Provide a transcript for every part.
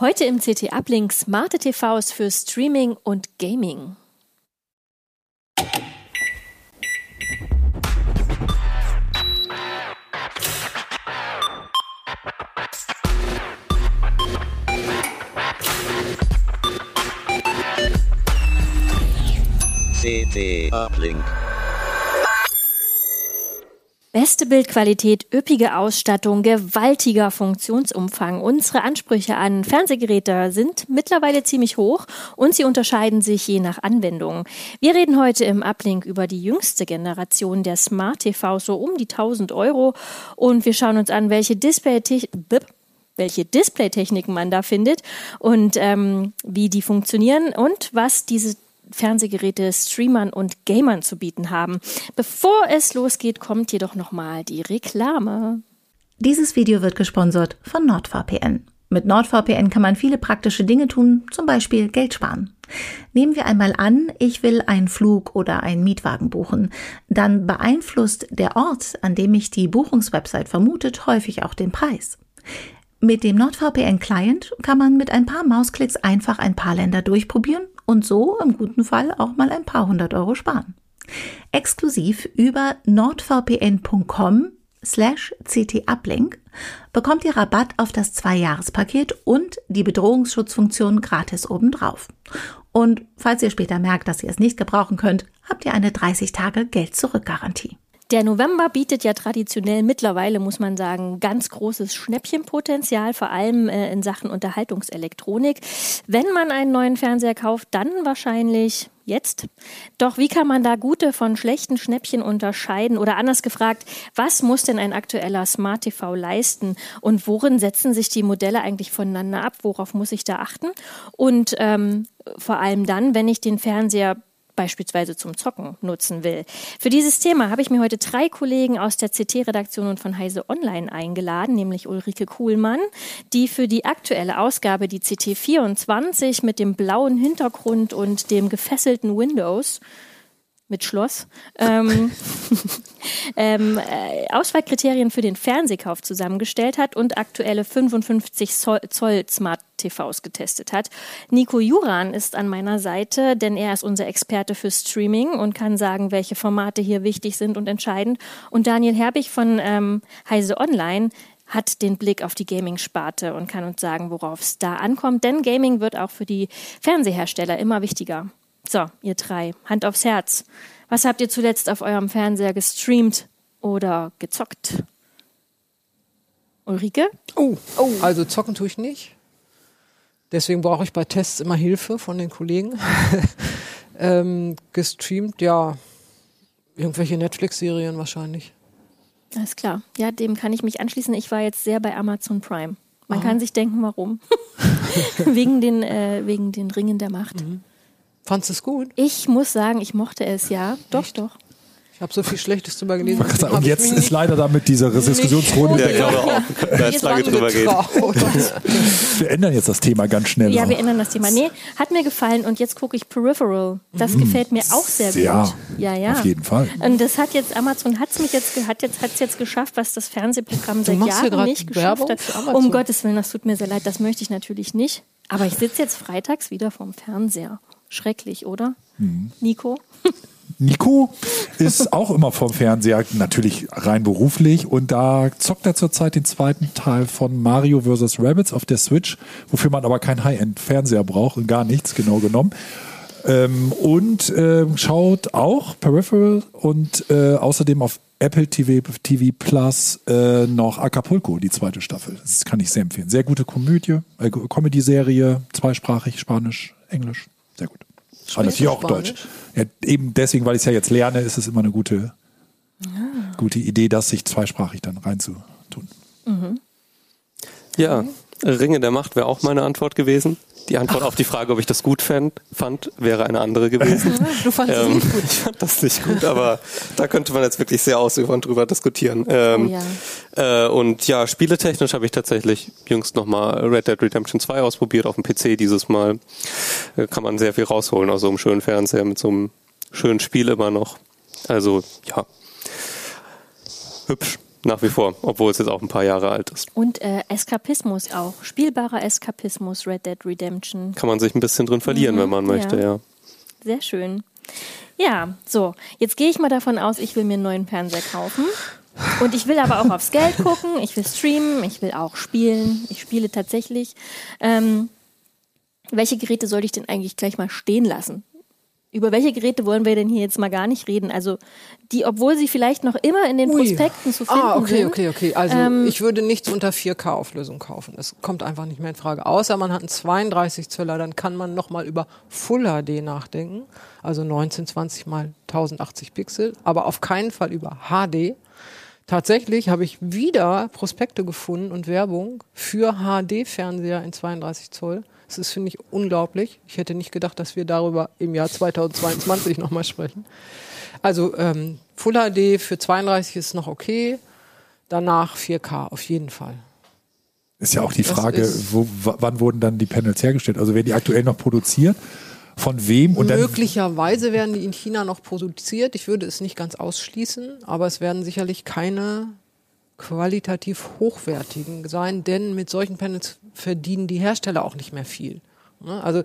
Heute im CT Uplink smarte TVs für Streaming und Gaming. CT Uplink. Beste Bildqualität, üppige Ausstattung, gewaltiger Funktionsumfang. Unsere Ansprüche an Fernsehgeräte sind mittlerweile ziemlich hoch und sie unterscheiden sich je nach Anwendung. Wir reden heute im Uplink über die jüngste Generation der Smart TV, so um die 1000 Euro. Und wir schauen uns an, welche Display welche Displaytechniken man da findet und ähm, wie die funktionieren und was diese Fernsehgeräte Streamern und Gamern zu bieten haben. Bevor es losgeht, kommt jedoch nochmal die Reklame. Dieses Video wird gesponsert von NordVPN. Mit NordVPN kann man viele praktische Dinge tun, zum Beispiel Geld sparen. Nehmen wir einmal an, ich will einen Flug oder einen Mietwagen buchen. Dann beeinflusst der Ort, an dem mich die Buchungswebsite vermutet, häufig auch den Preis. Mit dem NordVPN-Client kann man mit ein paar Mausklicks einfach ein paar Länder durchprobieren und so im guten Fall auch mal ein paar hundert Euro sparen. Exklusiv über nordvpn.com slash ctuplink bekommt ihr Rabatt auf das Zwei-Jahres-Paket und die Bedrohungsschutzfunktion gratis obendrauf. Und falls ihr später merkt, dass ihr es nicht gebrauchen könnt, habt ihr eine 30 Tage Geld-Zurück-Garantie. Der November bietet ja traditionell mittlerweile, muss man sagen, ganz großes Schnäppchenpotenzial, vor allem äh, in Sachen Unterhaltungselektronik. Wenn man einen neuen Fernseher kauft, dann wahrscheinlich jetzt. Doch wie kann man da gute von schlechten Schnäppchen unterscheiden? Oder anders gefragt, was muss denn ein aktueller Smart TV leisten? Und worin setzen sich die Modelle eigentlich voneinander ab? Worauf muss ich da achten? Und ähm, vor allem dann, wenn ich den Fernseher beispielsweise zum Zocken nutzen will. Für dieses Thema habe ich mir heute drei Kollegen aus der CT-Redaktion und von Heise Online eingeladen, nämlich Ulrike Kuhlmann, die für die aktuelle Ausgabe die CT24 mit dem blauen Hintergrund und dem gefesselten Windows mit Schloss ähm, ähm, äh, Auswahlkriterien für den Fernsehkauf zusammengestellt hat und aktuelle 55 Zoll Smart TVs getestet hat. Nico Juran ist an meiner Seite, denn er ist unser Experte für Streaming und kann sagen, welche Formate hier wichtig sind und entscheidend. Und Daniel Herbig von ähm, Heise Online hat den Blick auf die Gaming-Sparte und kann uns sagen, worauf es da ankommt. Denn Gaming wird auch für die Fernsehersteller immer wichtiger. So, ihr drei, Hand aufs Herz. Was habt ihr zuletzt auf eurem Fernseher gestreamt oder gezockt? Ulrike? Oh, oh. also zocken tue ich nicht. Deswegen brauche ich bei Tests immer Hilfe von den Kollegen. ähm, gestreamt, ja, irgendwelche Netflix-Serien wahrscheinlich. Alles klar. Ja, dem kann ich mich anschließen. Ich war jetzt sehr bei Amazon Prime. Man Aha. kann sich denken, warum. wegen, den, äh, wegen den Ringen der Macht. Mhm. Fandest du es gut? Ich muss sagen, ich mochte es, ja. Doch, Echt? doch. Ich habe so viel Schlechtes drüber gelesen. Sagen, und jetzt ist leider damit dieser Diskussionsrunde. Ja, ich glaube auch. Da jetzt lange drüber geht. wir ändern jetzt das Thema ganz schnell. Ja, wir ändern das Thema. Nee, hat mir gefallen und jetzt gucke ich Peripheral. Das mhm. gefällt mir auch sehr gut. Ja, ja, ja. Auf jeden Fall. Und das hat jetzt Amazon hat's mich jetzt hat jetzt hat's jetzt geschafft, was das Fernsehprogramm seit Jahren nicht geschafft hat. Um Gottes Willen, das tut mir sehr leid. Das möchte ich natürlich nicht. Aber ich sitze jetzt freitags wieder vorm Fernseher. Schrecklich, oder? Mhm. Nico? Nico ist auch immer vom Fernseher, natürlich rein beruflich. Und da zockt er zurzeit den zweiten Teil von Mario vs. Rabbits auf der Switch, wofür man aber keinen High-End-Fernseher braucht und gar nichts, genau genommen. Ähm, und äh, schaut auch Peripheral und äh, außerdem auf Apple TV, TV Plus äh, noch Acapulco, die zweite Staffel. Das kann ich sehr empfehlen. Sehr gute Komödie, äh, Comedy-Serie, zweisprachig, Spanisch, Englisch. Sehr gut. Aber natürlich auch Deutsch. Ja, eben deswegen, weil ich es ja jetzt lerne, ist es immer eine gute, ah. gute Idee, das sich zweisprachig dann reinzutun. Mhm. Ja, Ringe der Macht wäre auch meine Antwort gewesen. Die Antwort auf die Frage, ob ich das gut fand, fand wäre eine andere gewesen. Du fandest ähm, es nicht gut. Ich fand das nicht gut, aber da könnte man jetzt wirklich sehr ausufernd drüber diskutieren. Ähm, oh ja. Äh, und ja, spieletechnisch habe ich tatsächlich jüngst nochmal Red Dead Redemption 2 ausprobiert auf dem PC dieses Mal. Äh, kann man sehr viel rausholen aus so einem schönen Fernseher mit so einem schönen Spiel immer noch. Also ja, hübsch nach wie vor, obwohl es jetzt auch ein paar Jahre alt ist. Und äh, Eskapismus auch. Spielbarer Eskapismus, Red Dead Redemption. Kann man sich ein bisschen drin verlieren, mhm, wenn man möchte, ja. ja. Sehr schön. Ja, so. Jetzt gehe ich mal davon aus, ich will mir einen neuen Fernseher kaufen. Und ich will aber auch aufs Geld gucken, ich will streamen, ich will auch spielen. Ich spiele tatsächlich. Ähm, welche Geräte sollte ich denn eigentlich gleich mal stehen lassen? Über welche Geräte wollen wir denn hier jetzt mal gar nicht reden? Also die, obwohl sie vielleicht noch immer in den Ui. Prospekten zu finden ah, okay, sind. okay, okay. Also ähm, ich würde nichts unter 4K-Auflösung kaufen. Das kommt einfach nicht mehr in Frage. Außer man hat einen 32 Zöller, dann kann man nochmal über Full HD nachdenken. Also 1920 mal 1080 Pixel, aber auf keinen Fall über HD. Tatsächlich habe ich wieder Prospekte gefunden und Werbung für HD-Fernseher in 32 Zoll. Das ist, finde ich, unglaublich. Ich hätte nicht gedacht, dass wir darüber im Jahr 2022 nochmal sprechen. Also ähm, Full HD für 32 ist noch okay. Danach 4K auf jeden Fall. Ist ja auch die Frage, wo, wann wurden dann die Panels hergestellt? Also werden die aktuell noch produziert? Von wem? Und Möglicherweise werden die in China noch produziert. Ich würde es nicht ganz ausschließen, aber es werden sicherlich keine qualitativ hochwertigen sein, denn mit solchen Panels verdienen die Hersteller auch nicht mehr viel. Ne? Also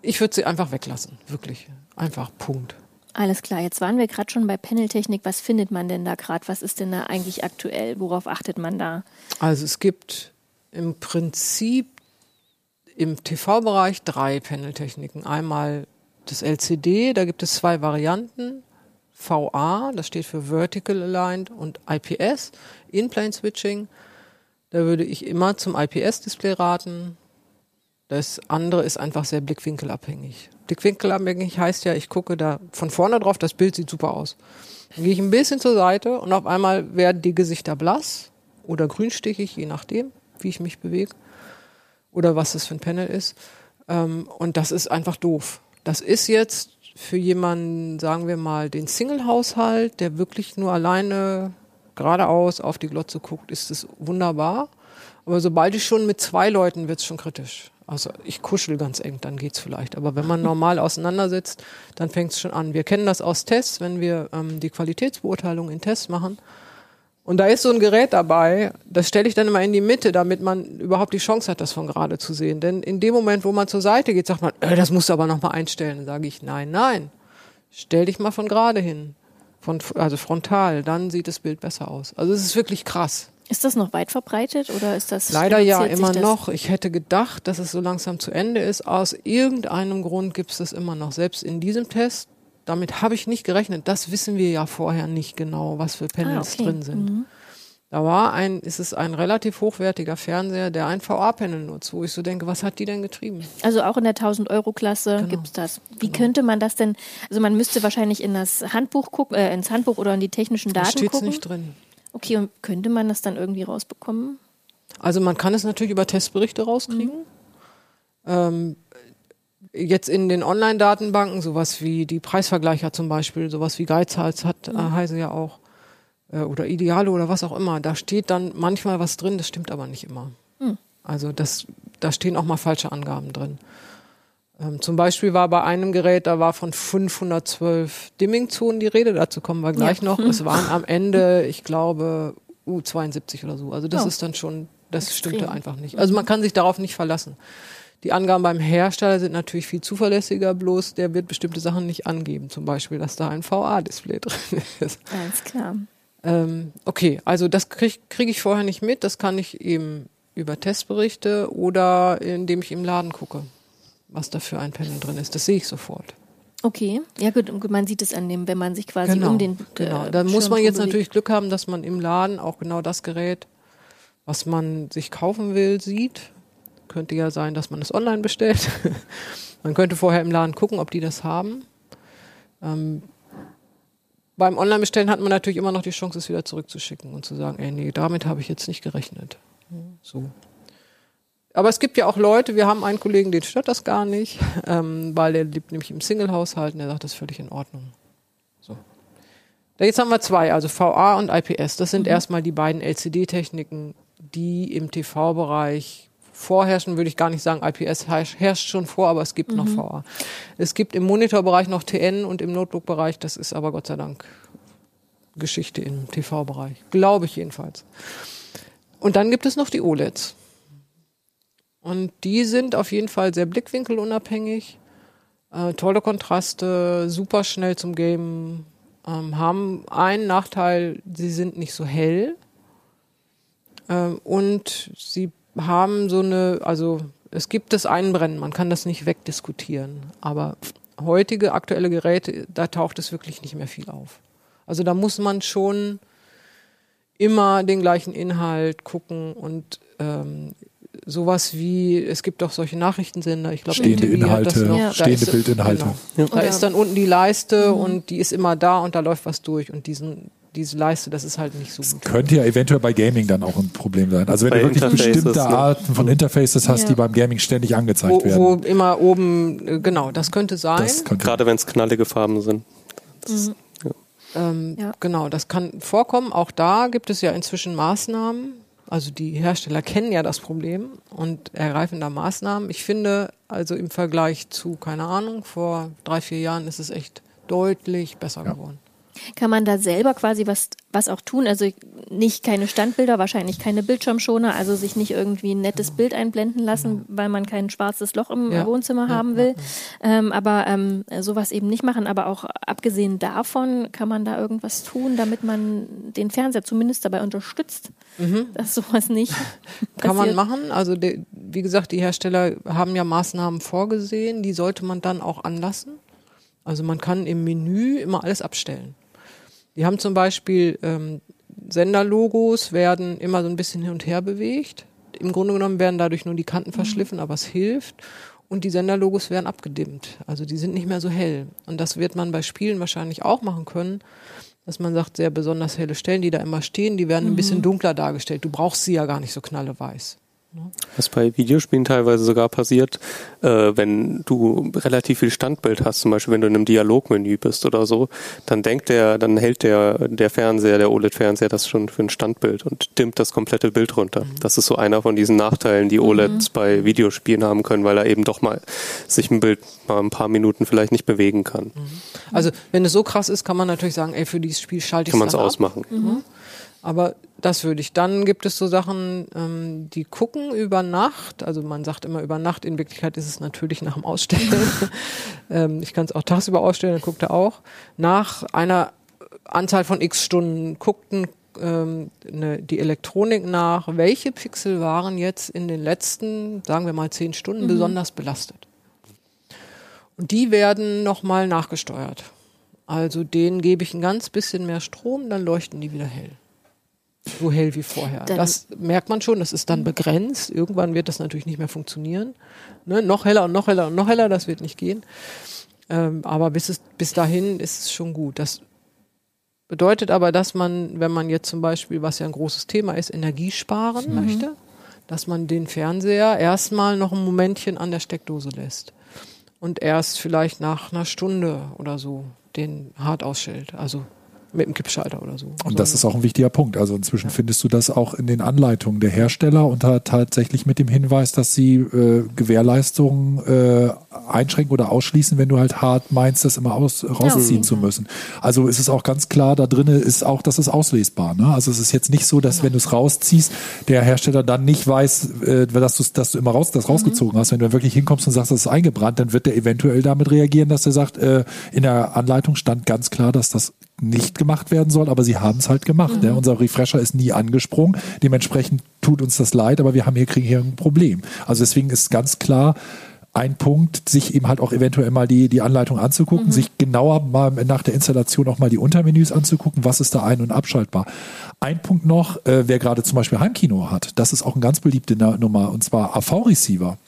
ich würde sie einfach weglassen, wirklich. Einfach Punkt. Alles klar, jetzt waren wir gerade schon bei Paneltechnik. Was findet man denn da gerade? Was ist denn da eigentlich aktuell? Worauf achtet man da? Also es gibt im Prinzip im TV-Bereich drei Paneltechniken. Einmal das LCD, da gibt es zwei Varianten. VA, das steht für Vertical Aligned, und IPS, In-Plane Switching. Da würde ich immer zum IPS-Display raten. Das andere ist einfach sehr blickwinkelabhängig. Blickwinkelabhängig heißt ja, ich gucke da von vorne drauf, das Bild sieht super aus. Dann gehe ich ein bisschen zur Seite und auf einmal werden die Gesichter blass oder grünstichig, je nachdem, wie ich mich bewege oder was das für ein Panel ist. Ähm, und das ist einfach doof. Das ist jetzt für jemanden, sagen wir mal, den Single-Haushalt, der wirklich nur alleine geradeaus auf die Glotze guckt, ist es wunderbar. Aber sobald ich schon mit zwei Leuten wird es schon kritisch. Also ich kuschel ganz eng, dann geht's vielleicht. Aber wenn man normal auseinandersetzt, dann fängt es schon an. Wir kennen das aus Tests, wenn wir ähm, die Qualitätsbeurteilung in Tests machen und da ist so ein Gerät dabei, das stelle ich dann immer in die Mitte, damit man überhaupt die Chance hat, das von gerade zu sehen. Denn in dem Moment, wo man zur Seite geht, sagt man, äh, das musst du aber nochmal einstellen. Dann sage ich, nein, nein, stell dich mal von gerade hin, von, also frontal, dann sieht das Bild besser aus. Also es ist wirklich krass. Ist das noch weit verbreitet oder ist das leider ja immer noch? Ich hätte gedacht, dass es so langsam zu Ende ist. Aus irgendeinem Grund gibt es das immer noch. Selbst in diesem Test damit habe ich nicht gerechnet. Das wissen wir ja vorher nicht genau, was für Panels ah, okay. drin sind. Mhm. Da war ein, ist es ein relativ hochwertiger Fernseher, der ein VA-Panel nutzt, wo ich so denke, was hat die denn getrieben? Also auch in der 1000-Euro-Klasse genau. gibt es das. Wie genau. könnte man das denn, also man müsste wahrscheinlich in das Handbuch gucken, äh, ins Handbuch oder in die technischen Daten da steht's gucken. nicht drin. Okay, und könnte man das dann irgendwie rausbekommen? Also man kann es natürlich über Testberichte rauskriegen. Mhm. Ähm, jetzt in den Online-Datenbanken, sowas wie die Preisvergleicher zum Beispiel, sowas wie Geizhals hat, äh, mhm. äh, heißen ja auch, äh, oder Ideale oder was auch immer, da steht dann manchmal was drin, das stimmt aber nicht immer. Mhm. Also das, da stehen auch mal falsche Angaben drin. Ähm, zum Beispiel war bei einem Gerät, da war von 512 Dimming-Zonen die Rede, dazu kommen wir gleich ja. noch. Es waren am Ende, ich glaube, U72 oder so. Also das oh. ist dann schon, das Extrem. stimmte einfach nicht. Also man kann sich darauf nicht verlassen. Die Angaben beim Hersteller sind natürlich viel zuverlässiger, bloß der wird bestimmte Sachen nicht angeben. Zum Beispiel, dass da ein VA-Display drin ist. Alles klar. Ähm, okay, also das kriege krieg ich vorher nicht mit. Das kann ich eben über Testberichte oder indem ich im Laden gucke, was da für ein Panel drin ist. Das sehe ich sofort. Okay, ja gut, man sieht es an dem, wenn man sich quasi genau, um den Genau, äh, da muss man jetzt natürlich Glück haben, dass man im Laden auch genau das Gerät, was man sich kaufen will, sieht könnte ja sein, dass man es online bestellt. man könnte vorher im Laden gucken, ob die das haben. Ähm, beim Online-Bestellen hat man natürlich immer noch die Chance, es wieder zurückzuschicken und zu sagen, ey, nee, damit habe ich jetzt nicht gerechnet. So. Aber es gibt ja auch Leute, wir haben einen Kollegen, den stört das gar nicht, ähm, weil der lebt nämlich im Single-Haushalt und der sagt, das ist völlig in Ordnung. So. Jetzt haben wir zwei, also VA und IPS. Das sind mhm. erstmal die beiden LCD-Techniken, die im TV-Bereich vorherrschen, würde ich gar nicht sagen, IPS herrscht schon vor, aber es gibt mhm. noch VA. Es gibt im Monitorbereich noch TN und im Notebook-Bereich, das ist aber Gott sei Dank Geschichte im TV-Bereich. Glaube ich jedenfalls. Und dann gibt es noch die OLEDs. Und die sind auf jeden Fall sehr blickwinkelunabhängig, äh, tolle Kontraste, super schnell zum Game, ähm, haben einen Nachteil, sie sind nicht so hell. Ähm, und sie haben so eine, also es gibt das Einbrennen, man kann das nicht wegdiskutieren. Aber heutige aktuelle Geräte, da taucht es wirklich nicht mehr viel auf. Also da muss man schon immer den gleichen Inhalt gucken und ähm, sowas wie, es gibt doch solche Nachrichtensender, ich glaube, stehende MTV Inhalte, noch, ja. stehende ist, Bildinhalte. Genau. Ja. Da ist dann unten die Leiste mhm. und die ist immer da und da läuft was durch und diesen diese Leiste, das ist halt nicht so gut. Das könnte ja eventuell bei Gaming dann auch ein Problem sein. Also wenn bei du wirklich bestimmte ja. Arten von Interfaces hast, ja. die beim Gaming ständig angezeigt wo, werden. Wo immer oben, äh, genau, das könnte sein. Das könnte Gerade wenn es knallige Farben sind. Mhm. Ähm, ja. Genau, das kann vorkommen. Auch da gibt es ja inzwischen Maßnahmen. Also die Hersteller kennen ja das Problem und ergreifen da Maßnahmen. Ich finde, also im Vergleich zu, keine Ahnung, vor drei, vier Jahren ist es echt deutlich besser ja. geworden. Kann man da selber quasi was, was auch tun? Also nicht keine Standbilder, wahrscheinlich keine Bildschirmschoner, also sich nicht irgendwie ein nettes Bild einblenden lassen, weil man kein schwarzes Loch im ja. Wohnzimmer ja, haben will. Ja, ähm, aber ähm, sowas eben nicht machen. Aber auch abgesehen davon kann man da irgendwas tun, damit man den Fernseher zumindest dabei unterstützt, mhm. dass sowas nicht. kann man machen. Also die, wie gesagt, die Hersteller haben ja Maßnahmen vorgesehen, die sollte man dann auch anlassen. Also man kann im Menü immer alles abstellen. Die haben zum Beispiel ähm, Senderlogos werden immer so ein bisschen hin und her bewegt. Im Grunde genommen werden dadurch nur die Kanten mhm. verschliffen, aber es hilft. Und die Senderlogos werden abgedimmt. Also die sind nicht mehr so hell. Und das wird man bei Spielen wahrscheinlich auch machen können, dass man sagt, sehr besonders helle Stellen, die da immer stehen, die werden mhm. ein bisschen mhm. dunkler dargestellt. Du brauchst sie ja gar nicht so knalleweiß. Was bei Videospielen teilweise sogar passiert, äh, wenn du relativ viel Standbild hast, zum Beispiel wenn du in einem Dialogmenü bist oder so, dann denkt der, dann hält der, der Fernseher, der OLED-Fernseher das schon für ein Standbild und dimmt das komplette Bild runter. Mhm. Das ist so einer von diesen Nachteilen, die OLEDs mhm. bei Videospielen haben können, weil er eben doch mal sich ein Bild mal ein paar Minuten vielleicht nicht bewegen kann. Mhm. Also wenn es so krass ist, kann man natürlich sagen, ey, für dieses Spiel schalte ich es Kann man es ausmachen. Aber das würde ich. Dann gibt es so Sachen, ähm, die gucken über Nacht. Also man sagt immer über Nacht. In Wirklichkeit ist es natürlich nach dem Ausstellen. ähm, ich kann es auch tagsüber ausstellen, dann guckt er auch. Nach einer Anzahl von x Stunden guckten ähm, ne, die Elektronik nach, welche Pixel waren jetzt in den letzten, sagen wir mal, zehn Stunden mhm. besonders belastet. Und die werden nochmal nachgesteuert. Also denen gebe ich ein ganz bisschen mehr Strom, dann leuchten die wieder hell so hell wie vorher. Dann das merkt man schon, das ist dann begrenzt. Irgendwann wird das natürlich nicht mehr funktionieren. Ne? Noch heller und noch heller und noch heller, das wird nicht gehen. Ähm, aber bis, es, bis dahin ist es schon gut. Das bedeutet aber, dass man, wenn man jetzt zum Beispiel, was ja ein großes Thema ist, Energie sparen mhm. möchte, dass man den Fernseher erstmal noch ein Momentchen an der Steckdose lässt. Und erst vielleicht nach einer Stunde oder so den hart ausstellt. Also mit dem Kippschalter oder so. Und das ist auch ein wichtiger Punkt. Also inzwischen ja. findest du das auch in den Anleitungen der Hersteller und tatsächlich mit dem Hinweis, dass sie äh, Gewährleistungen äh, einschränken oder ausschließen, wenn du halt hart meinst, das immer aus, rausziehen ja. zu müssen. Also ist es auch ganz klar, da drin ist auch, das ist auslesbar. Ne? Also es ist jetzt nicht so, dass genau. wenn du es rausziehst, der Hersteller dann nicht weiß, äh, dass, du, dass du immer raus, das mhm. rausgezogen hast. Wenn du wirklich hinkommst und sagst, das ist eingebrannt, dann wird der eventuell damit reagieren, dass er sagt, äh, in der Anleitung stand ganz klar, dass das nicht gemacht werden soll, aber sie haben es halt gemacht. Mhm. Ja. Unser Refresher ist nie angesprungen. Dementsprechend tut uns das leid, aber wir haben hier, kriegen hier ein Problem. Also deswegen ist ganz klar, ein Punkt, sich eben halt auch eventuell mal die, die Anleitung anzugucken, mhm. sich genauer mal nach der Installation auch mal die Untermenüs anzugucken, was ist da ein- und abschaltbar. Ein Punkt noch, äh, wer gerade zum Beispiel Heimkino hat, das ist auch eine ganz beliebte Nummer, und zwar AV-Receiver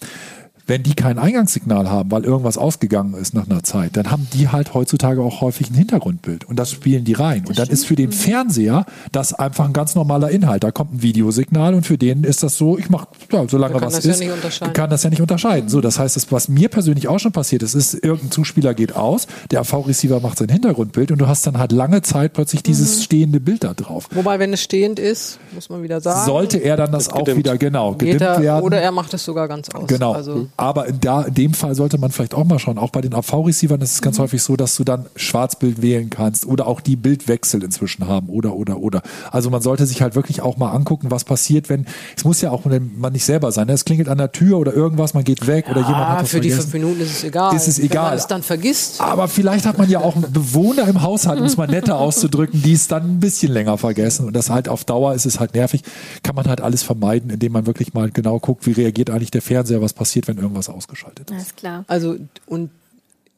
wenn die kein Eingangssignal haben, weil irgendwas ausgegangen ist nach einer Zeit, dann haben die halt heutzutage auch häufig ein Hintergrundbild und das spielen die rein. Das und dann stimmt. ist für den mhm. Fernseher das einfach ein ganz normaler Inhalt. Da kommt ein Videosignal und für den ist das so, ich mache, ja, solange was ist, ja kann das ja nicht unterscheiden. So, das heißt, das, was mir persönlich auch schon passiert ist, ist, irgendein Zuspieler geht aus, der AV-Receiver macht sein Hintergrundbild und du hast dann halt lange Zeit plötzlich dieses mhm. stehende Bild da drauf. Wobei, wenn es stehend ist, muss man wieder sagen. Sollte er dann das auch wieder, genau, gedimmt er, werden. Oder er macht es sogar ganz aus. Genau. Also, aber in, da, in dem Fall sollte man vielleicht auch mal schauen. Auch bei den AV-Receivern ist es ganz mhm. häufig so, dass du dann Schwarzbild wählen kannst oder auch die Bildwechsel inzwischen haben oder, oder, oder. Also man sollte sich halt wirklich auch mal angucken, was passiert, wenn, es muss ja auch man nicht selber sein. Ne? Es klingelt an der Tür oder irgendwas, man geht weg ja, oder jemand hat was für vergessen. die fünf Minuten ist es egal. Ist es egal. Wenn man es dann vergisst. Aber vielleicht hat man ja auch einen Bewohner im Haushalt, um es mal netter auszudrücken, die es dann ein bisschen länger vergessen. Und das halt auf Dauer ist es halt nervig. Kann man halt alles vermeiden, indem man wirklich mal genau guckt, wie reagiert eigentlich der Fernseher, was passiert, wenn irgendwas ausgeschaltet ist. Alles klar. Also, und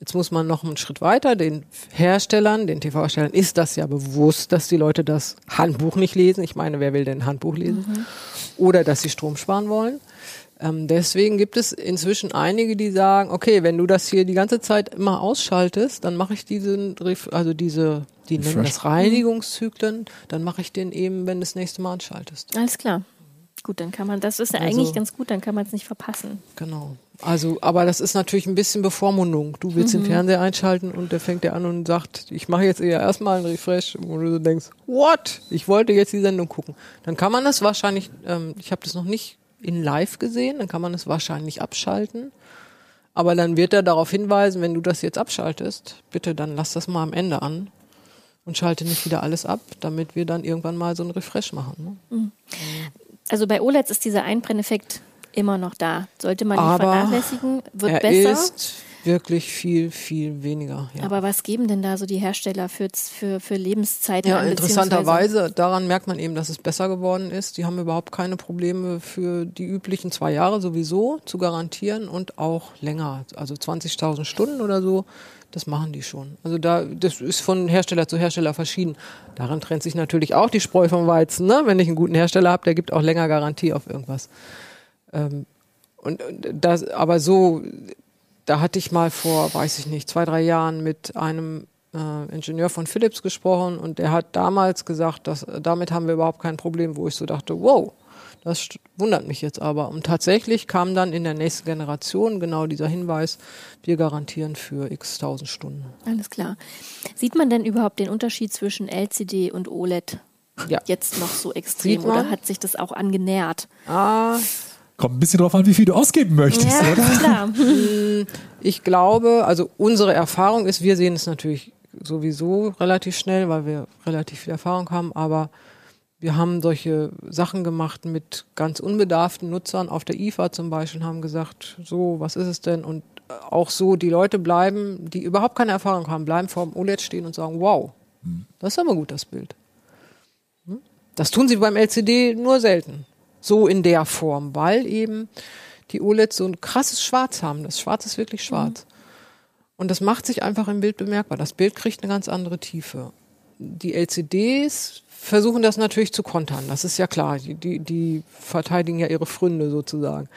Jetzt muss man noch einen Schritt weiter. Den Herstellern, den TV-Herstellern ist das ja bewusst, dass die Leute das Handbuch nicht lesen. Ich meine, wer will denn ein Handbuch lesen? Mhm. Oder dass sie Strom sparen wollen. Ähm, deswegen gibt es inzwischen einige, die sagen, okay, wenn du das hier die ganze Zeit immer ausschaltest, dann mache ich diesen, also diese, die nennen das Reinigungszyklen, dann mache ich den eben, wenn du das nächste Mal anschaltest. Alles klar. Gut, dann kann man, das ist ja also, eigentlich ganz gut, dann kann man es nicht verpassen. Genau. Also, aber das ist natürlich ein bisschen Bevormundung. Du willst mhm. den Fernseher einschalten und der fängt dir an und sagt, ich mache jetzt eher erstmal einen Refresh, wo du so denkst, what? Ich wollte jetzt die Sendung gucken. Dann kann man das wahrscheinlich, ähm, ich habe das noch nicht in live gesehen, dann kann man es wahrscheinlich abschalten. Aber dann wird er darauf hinweisen, wenn du das jetzt abschaltest, bitte dann lass das mal am Ende an und schalte nicht wieder alles ab, damit wir dann irgendwann mal so einen Refresh machen. Ne? Mhm. Also bei OLEDs ist dieser Einbrenneffekt immer noch da. Sollte man nicht Aber vernachlässigen, wird er besser. Ist wirklich viel, viel weniger. Ja. Aber was geben denn da so die Hersteller für, für, für Lebenszeiten? Ja, interessanterweise, daran merkt man eben, dass es besser geworden ist. Die haben überhaupt keine Probleme für die üblichen zwei Jahre sowieso zu garantieren und auch länger. Also 20.000 Stunden oder so, das machen die schon. Also da, das ist von Hersteller zu Hersteller verschieden. Daran trennt sich natürlich auch die Spreu vom Weizen. Ne? Wenn ich einen guten Hersteller habe, der gibt auch länger Garantie auf irgendwas. Ähm, und das, aber so da hatte ich mal vor, weiß ich nicht, zwei, drei Jahren mit einem äh, Ingenieur von Philips gesprochen und der hat damals gesagt, dass damit haben wir überhaupt kein Problem, wo ich so dachte, wow, das wundert mich jetzt aber. Und tatsächlich kam dann in der nächsten Generation genau dieser Hinweis, wir garantieren für x tausend Stunden. Alles klar. Sieht man denn überhaupt den Unterschied zwischen LCD und OLED ja. jetzt noch so extrem oder hat sich das auch angenähert? Ah, Kommt ein bisschen drauf an, wie viel du ausgeben möchtest, ja, oder? Klar. Ich glaube, also unsere Erfahrung ist, wir sehen es natürlich sowieso relativ schnell, weil wir relativ viel Erfahrung haben, aber wir haben solche Sachen gemacht mit ganz unbedarften Nutzern auf der IFA zum Beispiel, haben gesagt, so, was ist es denn? Und auch so, die Leute bleiben, die überhaupt keine Erfahrung haben, bleiben vor dem OLED stehen und sagen, wow, hm. das ist aber gut, das Bild. Hm? Das tun sie beim LCD nur selten so in der Form, weil eben die OLEDs so ein krasses Schwarz haben. Das Schwarz ist wirklich schwarz. Mhm. Und das macht sich einfach im Bild bemerkbar. Das Bild kriegt eine ganz andere Tiefe. Die LCDs versuchen das natürlich zu kontern. Das ist ja klar. Die, die, die verteidigen ja ihre Fründe sozusagen.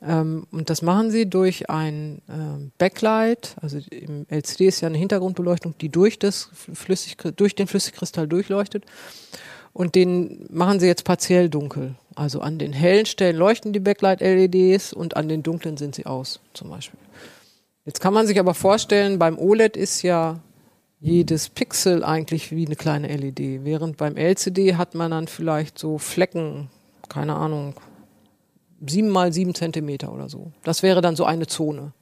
Ähm, und das machen sie durch ein ähm, Backlight. Also im LCD ist ja eine Hintergrundbeleuchtung, die durch, das Flüssig, durch den Flüssigkristall durchleuchtet. Und den machen sie jetzt partiell dunkel. Also an den hellen Stellen leuchten die Backlight-LEDs und an den dunklen sind sie aus, zum Beispiel. Jetzt kann man sich aber vorstellen, beim OLED ist ja jedes Pixel eigentlich wie eine kleine LED, während beim LCD hat man dann vielleicht so Flecken, keine Ahnung, sieben mal sieben Zentimeter oder so. Das wäre dann so eine Zone.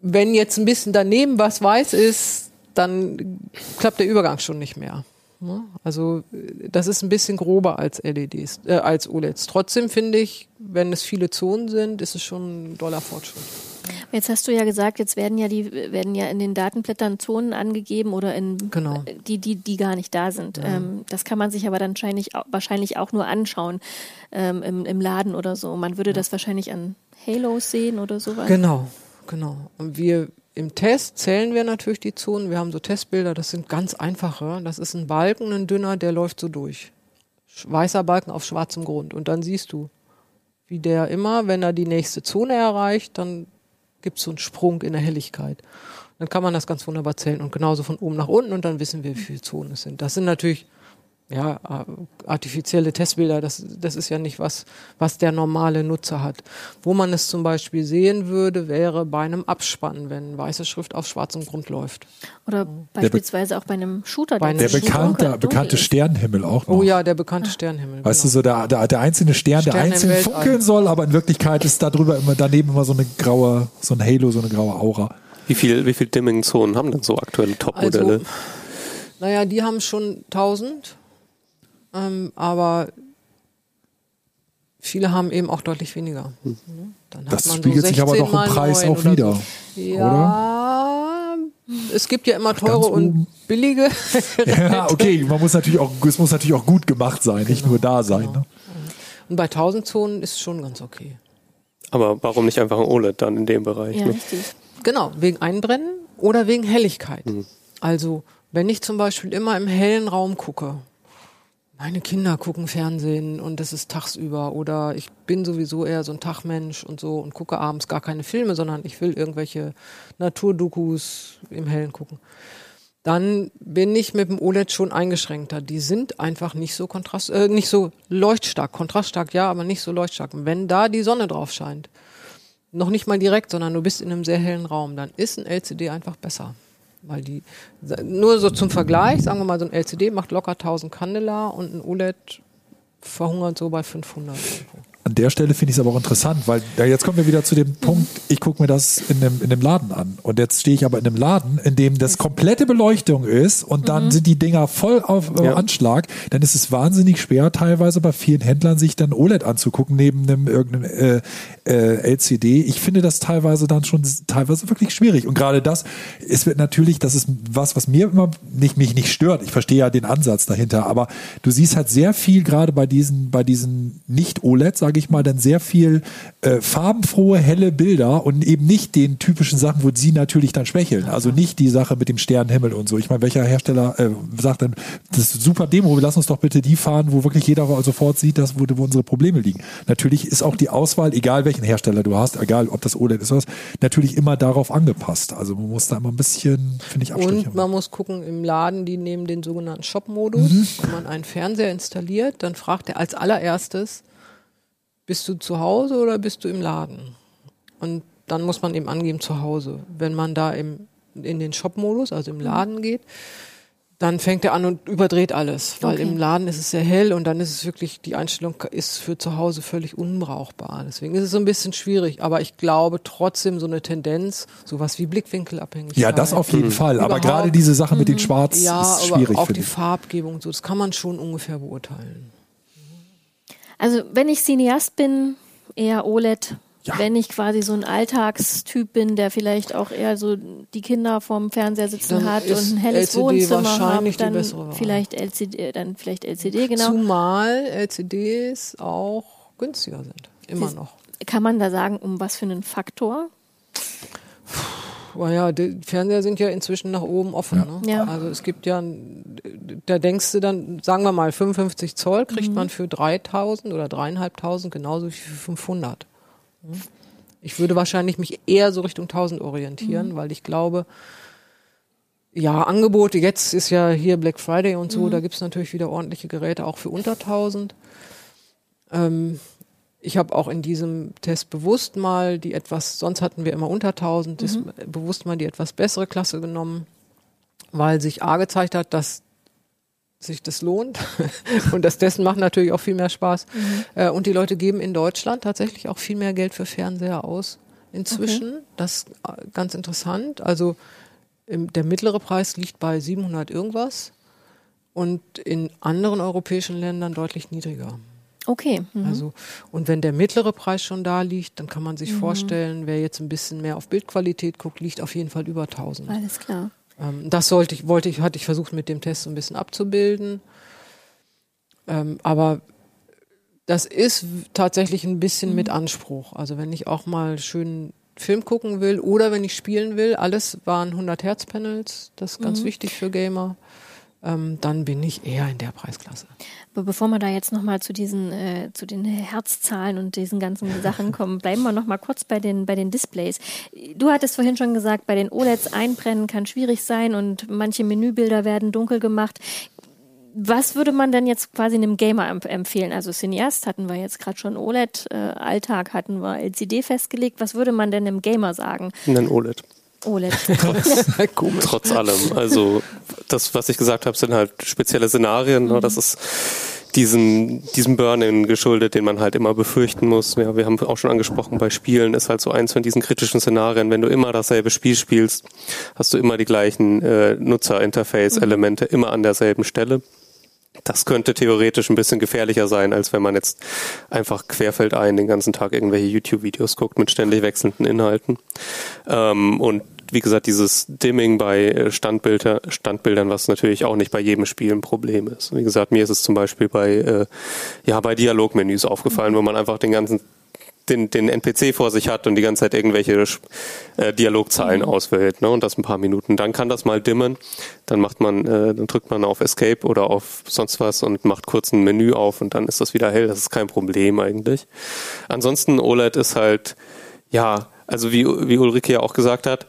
Wenn jetzt ein bisschen daneben was weiß ist, dann klappt der Übergang schon nicht mehr. Ne? Also das ist ein bisschen grober als LEDs, äh, als OLEDs. Trotzdem finde ich, wenn es viele Zonen sind, ist es schon ein doller Fortschritt. Jetzt hast du ja gesagt, jetzt werden ja die werden ja in den Datenblättern Zonen angegeben oder in genau. die die die gar nicht da sind. Ja. Ähm, das kann man sich aber dann wahrscheinlich wahrscheinlich auch nur anschauen ähm, im, im Laden oder so. Man würde ja. das wahrscheinlich an Halos sehen oder sowas. Genau, genau. Und wir im Test zählen wir natürlich die Zonen. Wir haben so Testbilder, das sind ganz einfache. Das ist ein Balken, ein dünner, der läuft so durch. Weißer Balken auf schwarzem Grund. Und dann siehst du, wie der immer, wenn er die nächste Zone erreicht, dann gibt es so einen Sprung in der Helligkeit. Dann kann man das ganz wunderbar zählen und genauso von oben nach unten und dann wissen wir, wie viele Zonen es sind. Das sind natürlich ja, äh, artifizielle Testbilder, das, das ist ja nicht was, was der normale Nutzer hat. Wo man es zum Beispiel sehen würde, wäre bei einem Abspann, wenn weiße Schrift auf schwarzem Grund läuft. Oder beispielsweise auch bei einem Shooter. Bei der bekannte, dunkel, bekannte Sternenhimmel auch noch. Oh ja, der bekannte Sternenhimmel. Weißt genau. du, so der, der, der einzelne Stern, Stern der einzeln funkeln soll, aber in Wirklichkeit ist da drüber immer, daneben immer so eine graue, so ein Halo, so eine graue Aura. Wie viel, wie viel Dimming-Zonen haben denn so aktuelle Top-Modelle? Also, naja, die haben schon 1000 ähm, aber viele haben eben auch deutlich weniger. Hm. Dann das spiegelt so sich aber doch im Preis auch wieder. So. Ja, oder? es gibt ja immer teure und billige. ja, okay, man muss natürlich auch, es muss natürlich auch gut gemacht sein, genau, nicht nur da sein. Genau. Ne? Und bei 1000 Zonen ist es schon ganz okay. Aber warum nicht einfach ein OLED dann in dem Bereich? Ja, ne? richtig. Genau, wegen Einbrennen oder wegen Helligkeit. Mhm. Also, wenn ich zum Beispiel immer im hellen Raum gucke, meine Kinder gucken Fernsehen und das ist tagsüber oder ich bin sowieso eher so ein Tagmensch und so und gucke abends gar keine Filme, sondern ich will irgendwelche Naturdokus im Hellen gucken. Dann bin ich mit dem OLED schon eingeschränkter. Die sind einfach nicht so kontrast, äh, nicht so leuchtstark, kontraststark ja, aber nicht so leuchtstark. Wenn da die Sonne drauf scheint, noch nicht mal direkt, sondern du bist in einem sehr hellen Raum, dann ist ein LCD einfach besser. Weil die, nur so zum Vergleich, sagen wir mal, so ein LCD macht locker 1000 Candela und ein OLED verhungert so bei 500. An der Stelle finde ich es aber auch interessant, weil ja, jetzt kommen wir wieder zu dem mhm. Punkt, ich gucke mir das in dem, in dem Laden an. Und jetzt stehe ich aber in einem Laden, in dem das komplette Beleuchtung ist und dann mhm. sind die Dinger voll auf äh, ja. Anschlag. Dann ist es wahnsinnig schwer, teilweise bei vielen Händlern sich dann OLED anzugucken, neben einem irgendeinem äh, äh, LCD. Ich finde das teilweise dann schon teilweise wirklich schwierig. Und gerade das, es wird natürlich, das ist was, was mir immer nicht, mich nicht stört. Ich verstehe ja den Ansatz dahinter, aber du siehst halt sehr viel gerade bei diesen, bei diesen Nicht-OLED, sage ich mal, dann sehr viel äh, farbenfrohe, helle Bilder und eben nicht den typischen Sachen, wo sie natürlich dann schwächeln. Also nicht die Sache mit dem Sternenhimmel und so. Ich meine, welcher Hersteller äh, sagt dann, das ist super Demo, lass uns doch bitte die fahren, wo wirklich jeder sofort sieht, dass, wo, wo unsere Probleme liegen. Natürlich ist auch die Auswahl, egal welchen Hersteller du hast, egal ob das OLED ist was, natürlich immer darauf angepasst. Also man muss da immer ein bisschen, finde ich, abstechen. Und man muss gucken, im Laden, die nehmen den sogenannten Shop-Modus. Mhm. Wenn man einen Fernseher installiert, dann fragt er als allererstes, bist du zu Hause oder bist du im Laden? Und dann muss man eben angeben zu Hause. Wenn man da im, in den Shop-Modus, also im Laden geht, dann fängt er an und überdreht alles, weil okay. im Laden ist es sehr hell und dann ist es wirklich, die Einstellung ist für zu Hause völlig unbrauchbar. Deswegen ist es so ein bisschen schwierig, aber ich glaube trotzdem so eine Tendenz, sowas wie Blickwinkelabhängig. Ja, das auf jeden mhm. Fall, aber gerade diese Sache mit den mhm. Schwarz ja, ist schwierig. Aber auch die Farbgebung, so, das kann man schon ungefähr beurteilen. Also wenn ich Cineast bin, eher OLED. Ja. Wenn ich quasi so ein Alltagstyp bin, der vielleicht auch eher so die Kinder vorm Fernseher sitzen dann hat und ein helles LCD Wohnzimmer hat, dann vielleicht LCD, dann vielleicht LCD, genau. Zumal LCDs auch günstiger sind, immer noch. Kann man da sagen, um was für einen Faktor? Naja, die Fernseher sind ja inzwischen nach oben offen. Ja. Ne? Ja. Also es gibt ja, da denkst du dann, sagen wir mal, 55 Zoll kriegt mhm. man für 3000 oder dreieinhalbtausend genauso wie für 500. Ich würde wahrscheinlich mich eher so Richtung 1000 orientieren, mhm. weil ich glaube, ja, Angebote, jetzt ist ja hier Black Friday und so, mhm. da gibt's natürlich wieder ordentliche Geräte auch für unter 1000. Ähm, ich habe auch in diesem Test bewusst mal die etwas, sonst hatten wir immer unter 1000, mhm. bewusst mal die etwas bessere Klasse genommen, weil sich A gezeigt hat, dass sich das lohnt. und das Testen macht natürlich auch viel mehr Spaß. Mhm. Äh, und die Leute geben in Deutschland tatsächlich auch viel mehr Geld für Fernseher aus inzwischen. Okay. Das ist äh, ganz interessant. Also der mittlere Preis liegt bei 700 irgendwas und in anderen europäischen Ländern deutlich niedriger. Okay. Mhm. Also, und wenn der mittlere Preis schon da liegt, dann kann man sich mhm. vorstellen, wer jetzt ein bisschen mehr auf Bildqualität guckt, liegt auf jeden Fall über 1000. Alles klar. Ähm, das sollte ich, wollte ich, hatte ich versucht mit dem Test so ein bisschen abzubilden. Ähm, aber das ist tatsächlich ein bisschen mhm. mit Anspruch. Also wenn ich auch mal schön Film gucken will oder wenn ich spielen will, alles waren 100 Hertz Panels, das ist ganz mhm. wichtig für Gamer ähm, dann bin ich eher in der Preisklasse. Aber bevor wir da jetzt nochmal zu diesen, äh, zu den Herzzahlen und diesen ganzen Sachen kommen, bleiben wir nochmal kurz bei den, bei den Displays. Du hattest vorhin schon gesagt, bei den OLEDs einbrennen kann schwierig sein und manche Menübilder werden dunkel gemacht. was würde man denn jetzt quasi einem Gamer empfehlen? Also Cineast hatten wir jetzt gerade schon OLED, äh, Alltag hatten wir LCD festgelegt. Was würde man denn einem Gamer sagen? Ein OLED. OLED. Trotz, trotz allem. Also das, was ich gesagt habe, sind halt spezielle Szenarien. Ne? Mhm. Das ist diesen, diesem Burn-in geschuldet, den man halt immer befürchten muss. Ja, wir haben auch schon angesprochen, bei Spielen ist halt so eins von diesen kritischen Szenarien, wenn du immer dasselbe Spiel spielst, hast du immer die gleichen äh, Nutzerinterface-Elemente, mhm. immer an derselben Stelle. Das könnte theoretisch ein bisschen gefährlicher sein, als wenn man jetzt einfach querfeldein den ganzen Tag irgendwelche YouTube-Videos guckt mit ständig wechselnden Inhalten. Ähm, und wie gesagt, dieses Dimming bei äh, Standbilder, Standbildern, was natürlich auch nicht bei jedem Spiel ein Problem ist. Wie gesagt, mir ist es zum Beispiel bei, äh, ja, bei Dialogmenüs aufgefallen, wo man einfach den ganzen den, den NPC vor sich hat und die ganze Zeit irgendwelche äh, Dialogzeilen mhm. auswählt, ne? Und das ein paar Minuten. Dann kann das mal dimmen. Dann macht man, äh, dann drückt man auf Escape oder auf sonst was und macht kurz ein Menü auf und dann ist das wieder hell. Das ist kein Problem eigentlich. Ansonsten OLED ist halt, ja, also wie, wie Ulrike ja auch gesagt hat,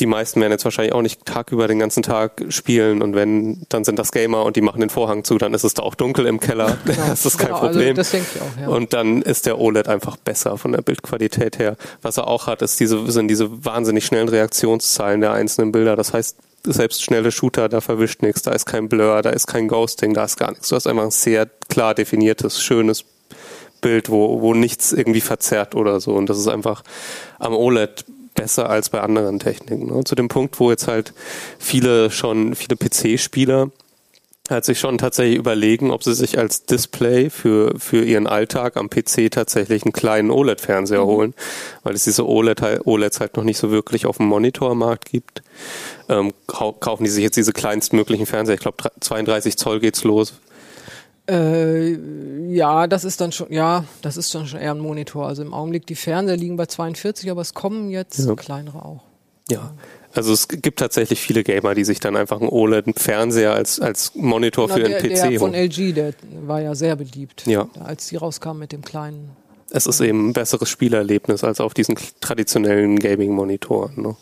die meisten werden jetzt wahrscheinlich auch nicht tagüber den ganzen Tag spielen und wenn, dann sind das Gamer und die machen den Vorhang zu, dann ist es da auch dunkel im Keller. Genau, das ist kein genau, also Problem. Also das ich auch, ja. Und dann ist der OLED einfach besser von der Bildqualität her. Was er auch hat, ist diese, sind diese wahnsinnig schnellen Reaktionszahlen der einzelnen Bilder. Das heißt, selbst schnelle Shooter, da verwischt nichts, da ist kein Blur, da ist kein Ghosting, da ist gar nichts. Du hast einfach ein sehr klar definiertes, schönes Bild, wo, wo nichts irgendwie verzerrt oder so. Und das ist einfach am OLED besser als bei anderen Techniken. Ne? Zu dem Punkt, wo jetzt halt viele schon, viele PC-Spieler halt sich schon tatsächlich überlegen, ob sie sich als Display für, für ihren Alltag am PC tatsächlich einen kleinen OLED-Fernseher mhm. holen, weil es diese OLED, OLEDs halt noch nicht so wirklich auf dem Monitormarkt gibt. Ähm, kaufen die sich jetzt diese kleinstmöglichen Fernseher. Ich glaube, 32 Zoll geht's los. Äh, ja, das ist dann schon, ja, das ist dann schon eher ein Monitor. Also im Augenblick die Fernseher liegen bei 42, aber es kommen jetzt ja. kleinere auch. Ja. Also es gibt tatsächlich viele Gamer, die sich dann einfach einen OLED-Fernseher als, als Monitor Na, für der, ihren PC der von LG, der war ja sehr beliebt, ja. als die rauskamen mit dem kleinen. Es ist eben ein besseres Spielerlebnis als auf diesen traditionellen Gaming-Monitoren. Ne?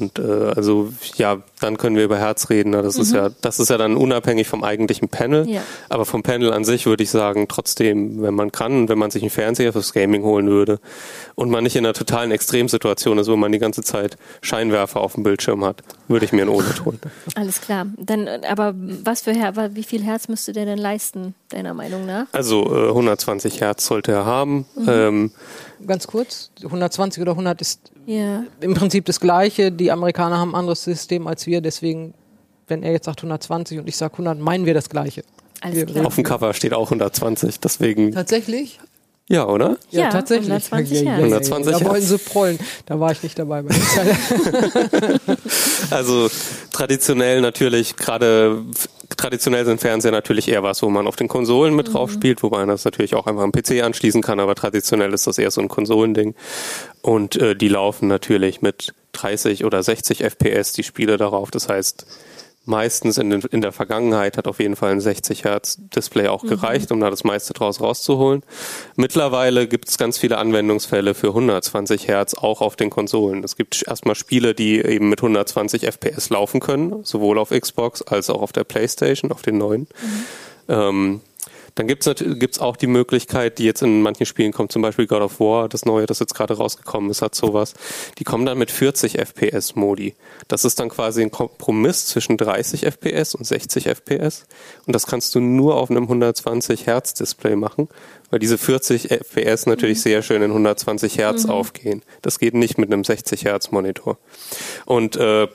Und äh, also ja, dann können wir über Herz reden. Ne? Das mhm. ist ja, das ist ja dann unabhängig vom eigentlichen Panel. Ja. Aber vom Panel an sich würde ich sagen, trotzdem, wenn man kann, wenn man sich einen Fernseher fürs Gaming holen würde und man nicht in einer totalen Extremsituation ist, wo man die ganze Zeit Scheinwerfer auf dem Bildschirm hat, würde ich mir einen OLED holen. Alles klar. Dann, aber was für Her wie viel Herz müsste der denn leisten, deiner Meinung nach? Also äh, 120 Hertz sollte er haben. Mhm. Ähm, Ganz kurz, 120 oder 100 ist ja. im Prinzip das Gleiche. Die Amerikaner haben ein anderes System als wir, deswegen, wenn er jetzt sagt 120 und ich sage 100, meinen wir das Gleiche. Alles klar. Auf dem Cover steht auch 120, deswegen. Tatsächlich? Ja, oder? Ja, ja tatsächlich. 120 Hertz. 120 Da wollen sie prollen. Da war ich nicht dabei. Bei der also traditionell natürlich, gerade traditionell sind Fernseher natürlich eher was, wo man auf den Konsolen mit drauf mhm. spielt, wobei man das natürlich auch einfach am PC anschließen kann, aber traditionell ist das eher so ein Konsolending. Und äh, die laufen natürlich mit 30 oder 60 FPS die Spiele darauf. Das heißt, meistens in, den, in der Vergangenheit hat auf jeden Fall ein 60 Hertz Display auch mhm. gereicht, mhm. um da das meiste draus rauszuholen. Mittlerweile gibt es ganz viele Anwendungsfälle für 120 Hertz auch auf den Konsolen. Es gibt erstmal Spiele, die eben mit 120 FPS laufen können, sowohl auf Xbox als auch auf der PlayStation, auf den neuen. Mhm. Ähm, dann gibt es gibt's auch die Möglichkeit, die jetzt in manchen Spielen kommt, zum Beispiel God of War, das neue, das jetzt gerade rausgekommen ist, hat sowas. Die kommen dann mit 40 FPS Modi. Das ist dann quasi ein Kompromiss zwischen 30 FPS und 60 FPS. Und das kannst du nur auf einem 120 Hertz Display machen, weil diese 40 FPS natürlich mhm. sehr schön in 120 Hertz mhm. aufgehen. Das geht nicht mit einem 60 Hertz Monitor. Und äh,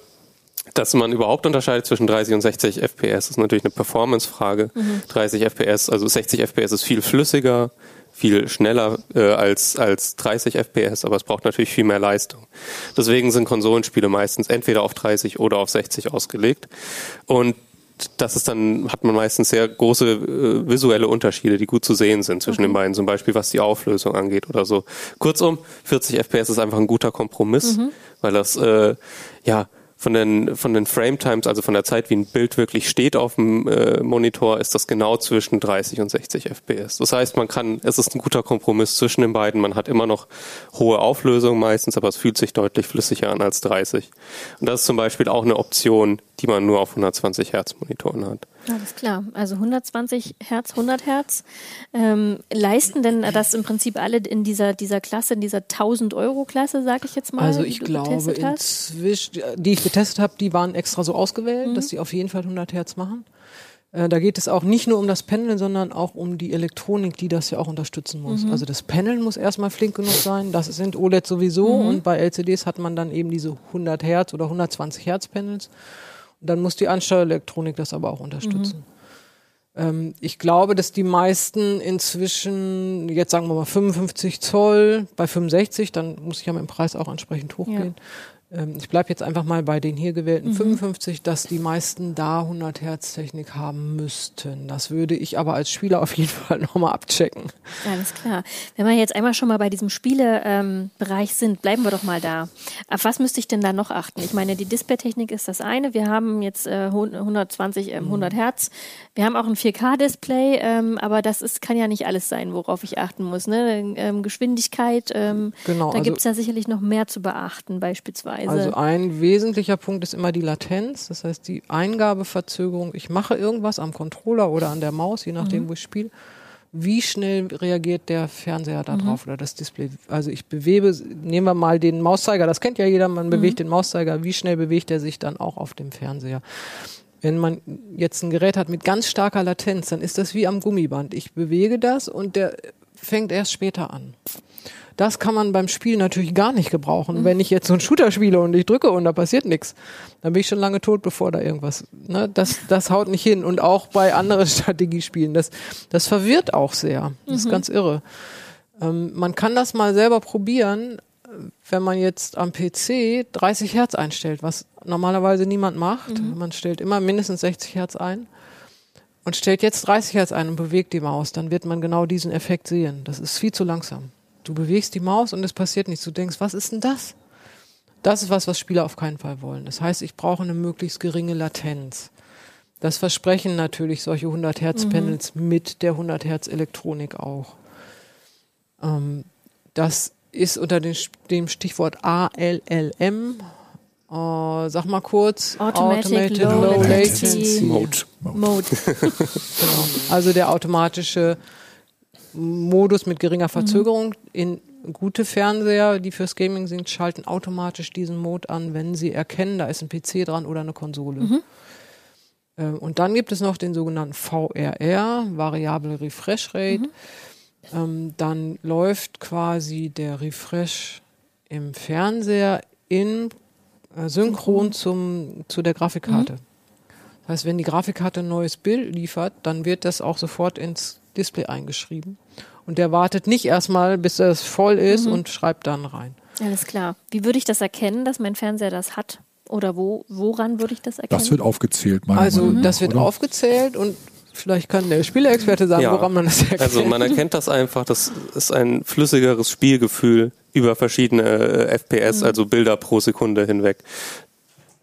dass man überhaupt unterscheidet zwischen 30 und 60 FPS, ist natürlich eine Performance-Frage. Mhm. 30 FPS, also 60 FPS ist viel flüssiger, viel schneller äh, als, als 30 FPS, aber es braucht natürlich viel mehr Leistung. Deswegen sind Konsolenspiele meistens entweder auf 30 oder auf 60 ausgelegt. Und das ist dann, hat man meistens sehr große äh, visuelle Unterschiede, die gut zu sehen sind zwischen okay. den beiden, zum Beispiel was die Auflösung angeht oder so. Kurzum, 40 FPS ist einfach ein guter Kompromiss, mhm. weil das äh, ja von den, von den Frame Times, also von der Zeit, wie ein Bild wirklich steht auf dem äh, Monitor, ist das genau zwischen 30 und 60 FPS. Das heißt, man kann, es ist ein guter Kompromiss zwischen den beiden. Man hat immer noch hohe Auflösung meistens, aber es fühlt sich deutlich flüssiger an als 30. Und das ist zum Beispiel auch eine Option, die man nur auf 120 Hertz Monitoren hat. Alles klar. Also 120 Hertz, 100 Hertz. Ähm, leisten denn das im Prinzip alle in dieser, dieser Klasse, in dieser 1000 Euro Klasse, sage ich jetzt mal? Also ich glaube, inzwischen, die ich getestet habe, die waren extra so ausgewählt, mhm. dass die auf jeden Fall 100 Hertz machen. Äh, da geht es auch nicht nur um das Panel, sondern auch um die Elektronik, die das ja auch unterstützen muss. Mhm. Also das Panel muss erstmal flink genug sein. Das sind OLED sowieso mhm. und bei LCDs hat man dann eben diese 100 Hertz oder 120 Hertz Panels. Und dann muss die Ansteuerelektronik das aber auch unterstützen. Mhm. Ähm, ich glaube, dass die meisten inzwischen, jetzt sagen wir mal 55 Zoll, bei 65, dann muss ich ja mit dem Preis auch entsprechend hochgehen. Ja ich bleibe jetzt einfach mal bei den hier gewählten mhm. 55, dass die meisten da 100 Hertz Technik haben müssten. Das würde ich aber als Spieler auf jeden Fall nochmal abchecken. Alles klar. Wenn wir jetzt einmal schon mal bei diesem Spielebereich ähm, sind, bleiben wir doch mal da. Auf was müsste ich denn da noch achten? Ich meine, die Displaytechnik ist das eine. Wir haben jetzt äh, 120, ähm, 100 mhm. Hertz. Wir haben auch ein 4K-Display, ähm, aber das ist, kann ja nicht alles sein, worauf ich achten muss. Ne? Ähm, Geschwindigkeit, ähm, genau, da also, gibt es ja sicherlich noch mehr zu beachten, beispielsweise. Weise. Also ein wesentlicher Punkt ist immer die Latenz, das heißt die Eingabeverzögerung. Ich mache irgendwas am Controller oder an der Maus, je nachdem, mhm. wo ich spiele. Wie schnell reagiert der Fernseher da drauf mhm. oder das Display? Also ich bewege, nehmen wir mal den Mauszeiger, das kennt ja jeder, man bewegt mhm. den Mauszeiger, wie schnell bewegt er sich dann auch auf dem Fernseher? Wenn man jetzt ein Gerät hat mit ganz starker Latenz, dann ist das wie am Gummiband. Ich bewege das und der fängt erst später an. Das kann man beim Spiel natürlich gar nicht gebrauchen. Mhm. Wenn ich jetzt so einen Shooter spiele und ich drücke und da passiert nichts, dann bin ich schon lange tot, bevor da irgendwas. Ne? Das, das haut nicht hin. Und auch bei anderen Strategiespielen, das, das verwirrt auch sehr. Das mhm. ist ganz irre. Ähm, man kann das mal selber probieren, wenn man jetzt am PC 30 Hertz einstellt, was normalerweise niemand macht. Mhm. Man stellt immer mindestens 60 Hertz ein und stellt jetzt 30 Hertz ein und bewegt die Maus, dann wird man genau diesen Effekt sehen. Das ist viel zu langsam. Du bewegst die Maus und es passiert nichts. Du denkst, was ist denn das? Das ist was, was Spieler auf keinen Fall wollen. Das heißt, ich brauche eine möglichst geringe Latenz. Das versprechen natürlich solche 100 Hertz Panels mhm. mit der 100 Hertz Elektronik auch. Ähm, das ist unter den, dem Stichwort ALLM. Uh, sag mal kurz. Automatic, Automated Low, Low Latency, Latency Mode. Mode. genau. Also der automatische Modus mit geringer Verzögerung. Mhm. In gute Fernseher, die fürs Gaming sind, schalten automatisch diesen Mode an, wenn sie erkennen, da ist ein PC dran oder eine Konsole. Mhm. Ähm, und dann gibt es noch den sogenannten VRR, Variable Refresh Rate. Mhm. Ähm, dann läuft quasi der Refresh im Fernseher in äh, synchron zum, zu der Grafikkarte. Mhm. Das heißt, wenn die Grafikkarte ein neues Bild liefert, dann wird das auch sofort ins Display eingeschrieben. Und der wartet nicht erstmal, bis es voll ist mhm. und schreibt dann rein. Alles klar. Wie würde ich das erkennen, dass mein Fernseher das hat? Oder wo, woran würde ich das erkennen? Das wird aufgezählt, meine Also Meinung das wird oder? aufgezählt und vielleicht kann der Spieleexperte sagen, ja. woran man das erkennt. Also man erkennt das einfach, das ist ein flüssigeres Spielgefühl über verschiedene äh, FPS, mhm. also Bilder pro Sekunde hinweg.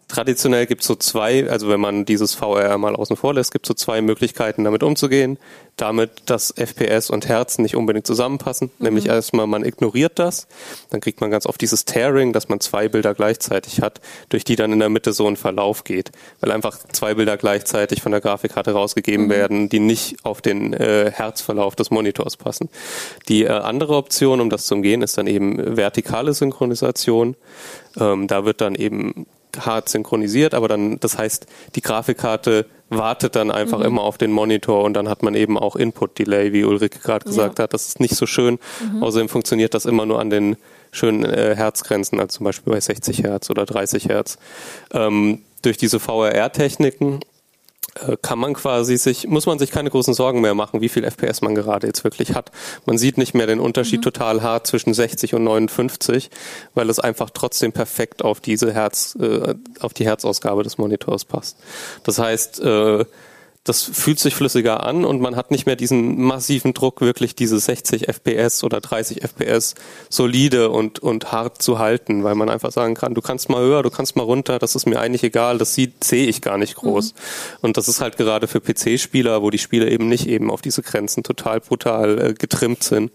Traditionell gibt es so zwei, also wenn man dieses VR mal außen vor lässt, gibt es so zwei Möglichkeiten, damit umzugehen. Damit, dass FPS und Herz nicht unbedingt zusammenpassen. Mhm. Nämlich erstmal, man ignoriert das. Dann kriegt man ganz oft dieses Tearing, dass man zwei Bilder gleichzeitig hat, durch die dann in der Mitte so ein Verlauf geht. Weil einfach zwei Bilder gleichzeitig von der Grafikkarte rausgegeben mhm. werden, die nicht auf den äh, Herzverlauf des Monitors passen. Die äh, andere Option, um das zu umgehen, ist dann eben vertikale Synchronisation. Ähm, da wird dann eben hart synchronisiert, aber dann, das heißt, die Grafikkarte wartet dann einfach mhm. immer auf den Monitor und dann hat man eben auch Input-Delay, wie Ulrike gerade gesagt ja. hat. Das ist nicht so schön. Mhm. Außerdem funktioniert das immer nur an den schönen äh, Herzgrenzen, also zum Beispiel bei 60 Hertz oder 30 Hertz. Ähm, durch diese VRR-Techniken kann man quasi sich, muss man sich keine großen Sorgen mehr machen, wie viel FPS man gerade jetzt wirklich hat. Man sieht nicht mehr den Unterschied mhm. total hart zwischen 60 und 59, weil es einfach trotzdem perfekt auf diese Herz, äh, auf die Herzausgabe des Monitors passt. Das heißt, äh, das fühlt sich flüssiger an und man hat nicht mehr diesen massiven Druck, wirklich diese 60 FPS oder 30 FPS solide und, und hart zu halten, weil man einfach sagen kann, du kannst mal höher, du kannst mal runter, das ist mir eigentlich egal, das sieht, sehe ich gar nicht groß. Mhm. Und das ist halt gerade für PC-Spieler, wo die Spiele eben nicht eben auf diese Grenzen total brutal äh, getrimmt sind,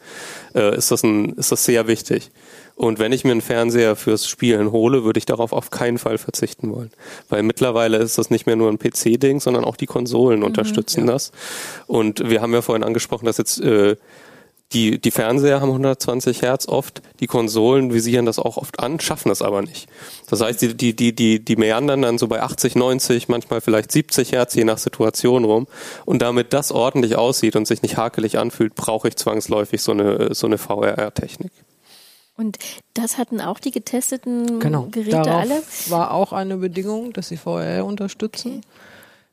äh, ist das ein, ist das sehr wichtig. Und wenn ich mir einen Fernseher fürs Spielen hole, würde ich darauf auf keinen Fall verzichten wollen. Weil mittlerweile ist das nicht mehr nur ein PC-Ding, sondern auch die Konsolen mhm, unterstützen ja. das. Und wir haben ja vorhin angesprochen, dass jetzt äh, die, die Fernseher haben 120 Hertz oft, die Konsolen visieren das auch oft an, schaffen das aber nicht. Das heißt, die, die, die, die, die meandern dann so bei 80, 90, manchmal vielleicht 70 Hertz, je nach Situation rum. Und damit das ordentlich aussieht und sich nicht hakelig anfühlt, brauche ich zwangsläufig so eine, so eine VRR-Technik. Und das hatten auch die getesteten genau. Geräte Darauf alle? war auch eine Bedingung, dass sie VRR unterstützen.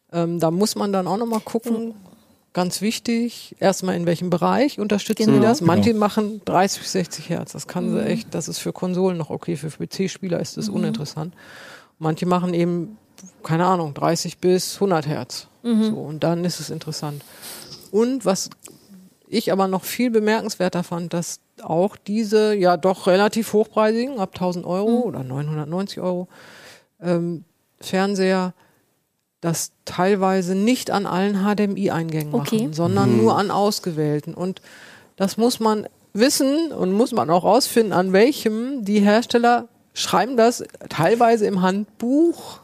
Okay. Ähm, da muss man dann auch nochmal gucken, ganz wichtig, erstmal in welchem Bereich unterstützen genau. die das. Manche genau. machen 30 bis 60 Hertz. Das kann mhm. sie echt, das ist für Konsolen noch okay, für PC-Spieler ist das mhm. uninteressant. Manche machen eben, keine Ahnung, 30 bis 100 Hertz. Mhm. So, und dann ist es interessant. Und was ich aber noch viel bemerkenswerter fand, dass auch diese ja doch relativ hochpreisigen, ab 1000 Euro mhm. oder 990 Euro, ähm, Fernseher das teilweise nicht an allen HDMI-Eingängen okay. machen, sondern mhm. nur an ausgewählten. Und das muss man wissen und muss man auch rausfinden, an welchem die Hersteller schreiben das teilweise im Handbuch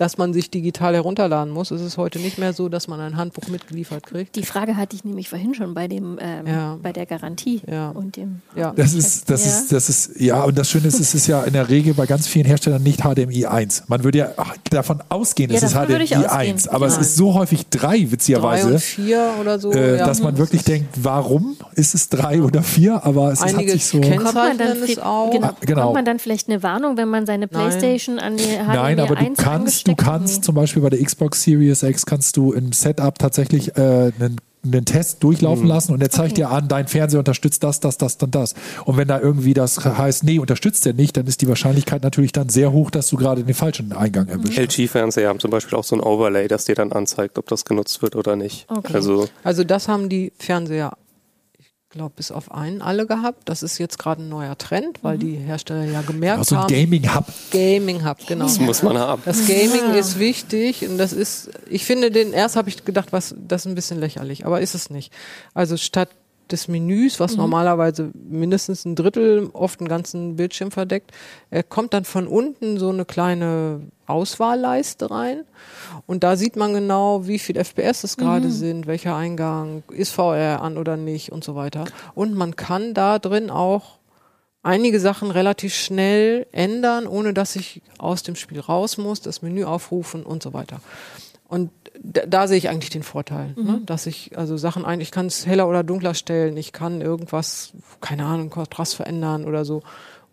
dass man sich digital herunterladen muss. Es ist heute nicht mehr so, dass man ein Handbuch mitgeliefert kriegt. Die Frage hatte ich nämlich vorhin schon bei dem ähm, ja. bei der Garantie ja. und dem. Ja. Das ist das ja. ist das ist ja und das Schöne ist, es ist ja in der Regel bei ganz vielen Herstellern nicht HDMI 1. Man würde ja davon ausgehen, es ist HDMI 1, aber es ist so häufig 3 witzigerweise. 3 und 4 oder so, äh, dass man wirklich denkt, warum ist es 3 oder 4? Aber es Einige hat sich so. Kommt man, dann, auch. Genau, genau. kommt man dann vielleicht eine Warnung, wenn man seine Playstation Nein. an die HDMI Nein, aber du kannst du kannst zum Beispiel bei der Xbox Series X kannst du im Setup tatsächlich äh, einen einen Test durchlaufen mhm. lassen und er zeigt okay. dir an, dein Fernseher unterstützt das, das, das, dann das. Und wenn da irgendwie das heißt, nee, unterstützt er nicht, dann ist die Wahrscheinlichkeit natürlich dann sehr hoch, dass du gerade den falschen Eingang erwischt. LG-Fernseher haben zum Beispiel auch so ein Overlay, das dir dann anzeigt, ob das genutzt wird oder nicht. Okay. Also, also das haben die Fernseher glaube, bis auf einen alle gehabt. Das ist jetzt gerade ein neuer Trend, weil mhm. die Hersteller ja gemerkt also haben. Gaming Hub. Gaming Hub, genau. Das muss man haben. Das Gaming ja. ist wichtig und das ist, ich finde den, erst habe ich gedacht, was, das ist ein bisschen lächerlich, aber ist es nicht. Also statt des Menüs, was mhm. normalerweise mindestens ein Drittel, oft einen ganzen Bildschirm verdeckt, äh, kommt dann von unten so eine kleine Auswahlleiste rein. Und da sieht man genau, wie viel FPS es gerade mhm. sind, welcher Eingang, ist VR an oder nicht und so weiter. Und man kann da drin auch einige Sachen relativ schnell ändern, ohne dass ich aus dem Spiel raus muss, das Menü aufrufen und so weiter. Und da, da sehe ich eigentlich den Vorteil, ne? mhm. ne? dass ich also Sachen ein, ich kann es heller oder dunkler stellen, ich kann irgendwas, keine Ahnung, Kontrast verändern oder so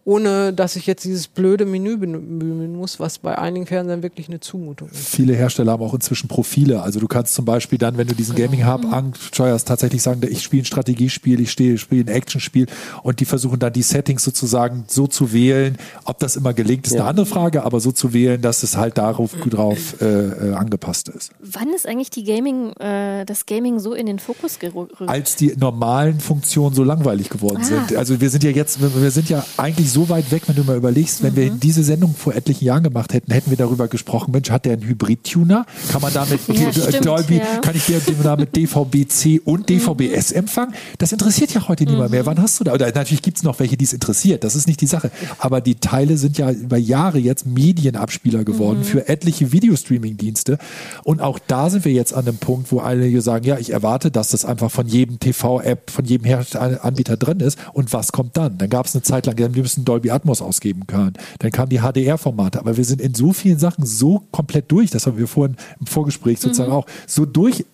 ohne dass ich jetzt dieses blöde Menü bemühen muss, was bei einigen Fernsehern wirklich eine Zumutung ist. Viele Hersteller haben auch inzwischen Profile. Also du kannst zum Beispiel dann, wenn du diesen genau. Gaming Hub mhm. ansteuerst, tatsächlich sagen, ich spiele ein Strategiespiel, ich spiele ein Actionspiel und die versuchen dann die Settings sozusagen so zu wählen. Ob das immer gelingt, ist ja. eine andere Frage, aber so zu wählen, dass es halt darauf drauf äh, äh, angepasst ist. Wann ist eigentlich die Gaming, äh, das Gaming so in den Fokus gerückt? Als die normalen Funktionen so langweilig geworden ah. sind. Also wir sind ja jetzt, wir sind ja eigentlich so so weit weg, wenn du mal überlegst, wenn mhm. wir diese Sendung vor etlichen Jahren gemacht hätten, hätten wir darüber gesprochen, Mensch, hat der einen Hybrid-Tuner? Kann man damit ja, stimmt, Dolby, ja. kann ich dir damit DVB-C und DVB-S mhm. empfangen? Das interessiert ja heute niemand mhm. mehr. Wann hast du da? Oder natürlich gibt es noch welche, die es interessiert. Das ist nicht die Sache. Aber die Teile sind ja über Jahre jetzt Medienabspieler geworden mhm. für etliche Videostreaming-Dienste. Und auch da sind wir jetzt an dem Punkt, wo alle sagen, ja, ich erwarte, dass das einfach von jedem TV-App, von jedem Anbieter drin ist. Und was kommt dann? Dann gab es eine Zeit lang, wir müssen Dolby Atmos ausgeben können. Dann kamen die HDR-Formate. Aber wir sind in so vielen Sachen so komplett durch, das haben wir vorhin im Vorgespräch sozusagen mhm. auch, so durch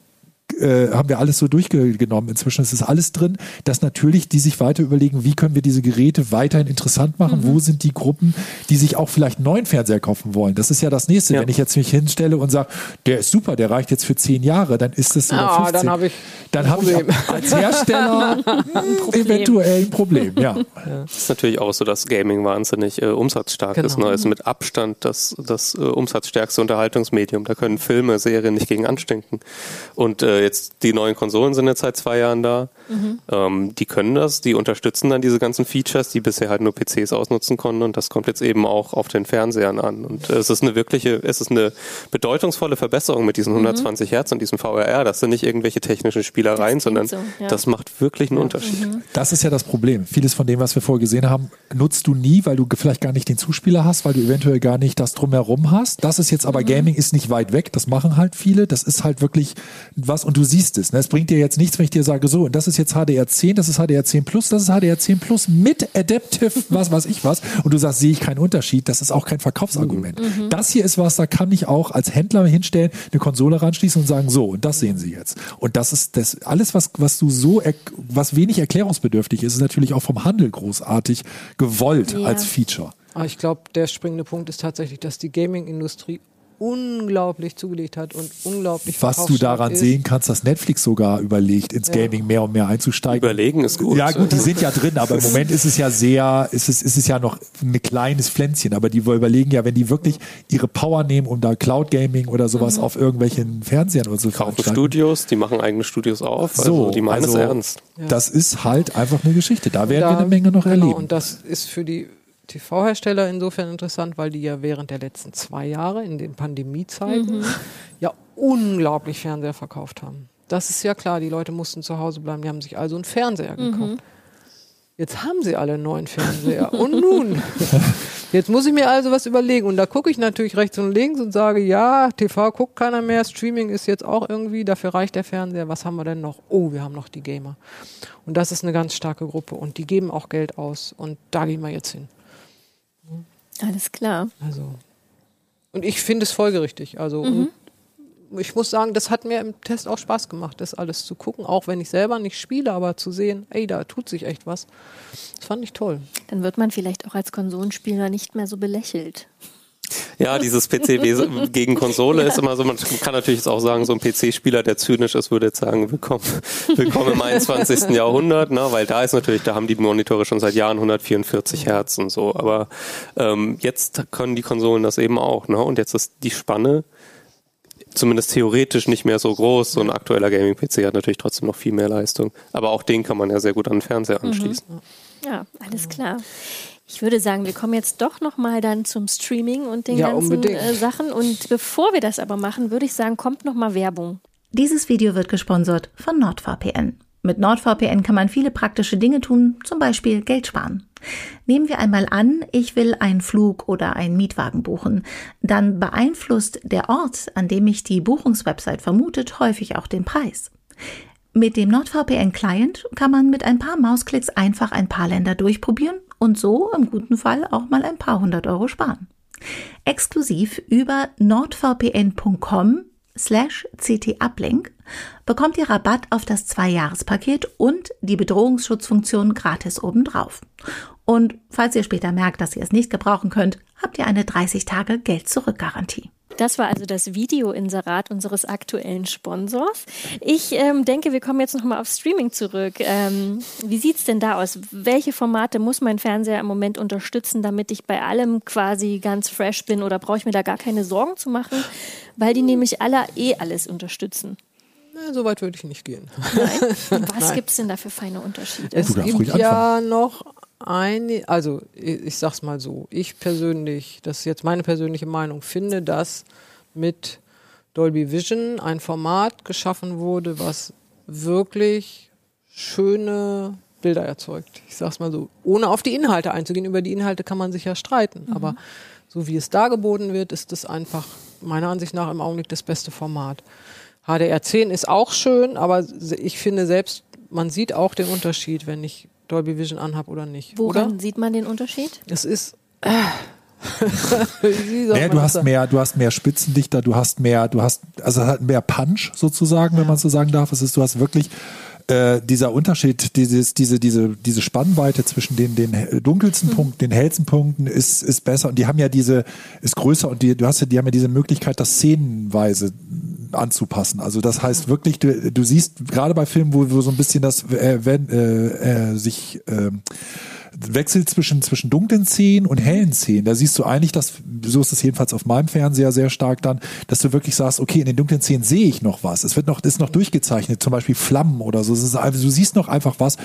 äh, haben wir alles so durchgenommen. Inzwischen ist es alles drin, dass natürlich die sich weiter überlegen, wie können wir diese Geräte weiterhin interessant machen? Mhm. Wo sind die Gruppen, die sich auch vielleicht einen neuen Fernseher kaufen wollen? Das ist ja das nächste. Ja. Wenn ich jetzt mich hinstelle und sage, der ist super, der reicht jetzt für zehn Jahre, dann ist das ah, 15. Dann habe ich, dann hab ich als Hersteller ein eventuell ein Problem. Ja. ja. ist natürlich auch so, dass Gaming wahnsinnig äh, umsatzstark genau. ist. Ne? Ist mit Abstand das, das äh, umsatzstärkste Unterhaltungsmedium. Da können Filme, Serien nicht gegen anstinken. Und äh, jetzt die neuen Konsolen sind jetzt seit zwei Jahren da. Mhm. Ähm, die können das, die unterstützen dann diese ganzen Features, die bisher halt nur PCs ausnutzen konnten und das kommt jetzt eben auch auf den Fernsehern an. Und äh, es ist eine wirkliche, es ist eine bedeutungsvolle Verbesserung mit diesen 120 mhm. Hertz und diesem VRR. Das sind nicht irgendwelche technischen Spielereien, sondern so, ja. das macht wirklich einen Unterschied. Mhm. Das ist ja das Problem. Vieles von dem, was wir vorher gesehen haben, nutzt du nie, weil du vielleicht gar nicht den Zuspieler hast, weil du eventuell gar nicht das drumherum hast. Das ist jetzt aber mhm. Gaming ist nicht weit weg. Das machen halt viele. Das ist halt wirklich was und du siehst es. Ne? Es bringt dir jetzt nichts, wenn ich dir sage, so, und das ist jetzt HDR10, das ist HDR10 Plus, das ist HDR10 Plus mit Adaptive, was weiß ich was. Und du sagst, sehe ich keinen Unterschied. Das ist auch kein Verkaufsargument. Mhm. Das hier ist was, da kann ich auch als Händler hinstellen, eine Konsole ranschließen und sagen, so, und das sehen Sie jetzt. Und das ist das, alles, was, was du so, was wenig erklärungsbedürftig ist, ist natürlich auch vom Handel großartig gewollt ja. als Feature. Aber ich glaube, der springende Punkt ist tatsächlich, dass die Gaming-Industrie unglaublich zugelegt hat und unglaublich Was du daran ist. sehen kannst, dass Netflix sogar überlegt, ins ja. Gaming mehr und mehr einzusteigen. Überlegen ist gut. Ja gut, die sind ja drin, aber im Moment ist es ja sehr, ist es, ist es ja noch ein kleines Pflänzchen, aber die überlegen ja, wenn die wirklich ihre Power nehmen, um da Cloud Gaming oder sowas mhm. auf irgendwelchen Fernsehern oder so Kaufen Studios, die machen eigene Studios auf, also so, die meinen also, es ernst. Ja. Das ist halt einfach eine Geschichte. Da werden da, wir eine Menge noch genau, erleben. Und das ist für die TV-Hersteller insofern interessant, weil die ja während der letzten zwei Jahre in den Pandemiezeiten mhm. ja unglaublich Fernseher verkauft haben. Das ist ja klar, die Leute mussten zu Hause bleiben, die haben sich also einen Fernseher mhm. gekauft. Jetzt haben sie alle einen neuen Fernseher. und nun? Jetzt muss ich mir also was überlegen. Und da gucke ich natürlich rechts und links und sage, ja, TV guckt keiner mehr, Streaming ist jetzt auch irgendwie, dafür reicht der Fernseher. Was haben wir denn noch? Oh, wir haben noch die Gamer. Und das ist eine ganz starke Gruppe. Und die geben auch Geld aus. Und da gehen wir jetzt hin. Alles klar. Also. Und ich finde es folgerichtig. Also mhm. ich muss sagen, das hat mir im Test auch Spaß gemacht, das alles zu gucken, auch wenn ich selber nicht spiele, aber zu sehen, ey, da tut sich echt was. Das fand ich toll. Dann wird man vielleicht auch als Konsolenspieler nicht mehr so belächelt. Ja, dieses PC gegen Konsole ja. ist immer so, man kann natürlich jetzt auch sagen, so ein PC-Spieler, der zynisch ist, würde jetzt sagen, willkommen, willkommen im 21. Jahrhundert, ne? weil da ist natürlich, da haben die Monitore schon seit Jahren 144 Hertz und so, aber ähm, jetzt können die Konsolen das eben auch, ne? und jetzt ist die Spanne zumindest theoretisch nicht mehr so groß. So ein aktueller Gaming-PC hat natürlich trotzdem noch viel mehr Leistung, aber auch den kann man ja sehr gut an den Fernseher anschließen. Mhm. Ja, alles klar. Ich würde sagen, wir kommen jetzt doch noch mal dann zum Streaming und den ja, ganzen äh, Sachen. Und bevor wir das aber machen, würde ich sagen, kommt noch mal Werbung. Dieses Video wird gesponsert von NordVPN. Mit NordVPN kann man viele praktische Dinge tun, zum Beispiel Geld sparen. Nehmen wir einmal an, ich will einen Flug oder einen Mietwagen buchen. Dann beeinflusst der Ort, an dem mich die Buchungswebsite vermutet, häufig auch den Preis. Mit dem NordVPN-Client kann man mit ein paar Mausklicks einfach ein paar Länder durchprobieren und so im guten Fall auch mal ein paar hundert Euro sparen. Exklusiv über nordvpn.com slash ctuplink bekommt ihr Rabatt auf das Zwei-Jahres-Paket und die Bedrohungsschutzfunktion gratis obendrauf. Und falls ihr später merkt, dass ihr es nicht gebrauchen könnt, habt ihr eine 30 Tage Geld-Zurück-Garantie. Das war also das Video-Inserat unseres aktuellen Sponsors. Ich ähm, denke, wir kommen jetzt nochmal auf Streaming zurück. Ähm, wie sieht's denn da aus? Welche Formate muss mein Fernseher im Moment unterstützen, damit ich bei allem quasi ganz fresh bin? Oder brauche ich mir da gar keine Sorgen zu machen? Weil die nämlich alle eh alles unterstützen. Na, so weit würde ich nicht gehen. Nein. Was gibt es denn da für feine Unterschiede? Es gibt ja noch eine, also ich sag's mal so, ich persönlich, das ist jetzt meine persönliche Meinung, finde, dass mit Dolby Vision ein Format geschaffen wurde, was wirklich schöne Bilder erzeugt. Ich sag's mal so, ohne auf die Inhalte einzugehen. Über die Inhalte kann man sich ja streiten, mhm. aber so wie es dargeboten wird, ist es einfach meiner Ansicht nach im Augenblick das beste Format. HDR10 ist auch schön, aber ich finde selbst, man sieht auch den Unterschied, wenn ich Dolby Vision anhab oder nicht. Woran oder? sieht man den Unterschied? Es ist. Äh, naja, du hast mehr, du hast mehr Spitzendichter, du hast mehr, du hast, also halt mehr Punch sozusagen, ja. wenn man so sagen darf. Es ist, du hast wirklich äh, dieser Unterschied, dieses, diese, diese, diese Spannweite zwischen den, den dunkelsten mhm. Punkten, den hellsten Punkten ist, ist besser. Und die haben ja diese, ist größer und die, du hast ja, die haben ja diese Möglichkeit, das szenenweise anzupassen. Also das heißt wirklich, du, du siehst gerade bei Filmen, wo, wo so ein bisschen das äh, wenn, äh, äh, sich äh, Wechsel zwischen, zwischen dunklen Szenen und hellen Szenen. Da siehst du eigentlich, dass, so ist es jedenfalls auf meinem Fernseher sehr stark dann, dass du wirklich sagst, okay, in den dunklen Szenen sehe ich noch was. Es wird noch, ist noch durchgezeichnet, zum Beispiel Flammen oder so. Ist, also, du siehst noch einfach was.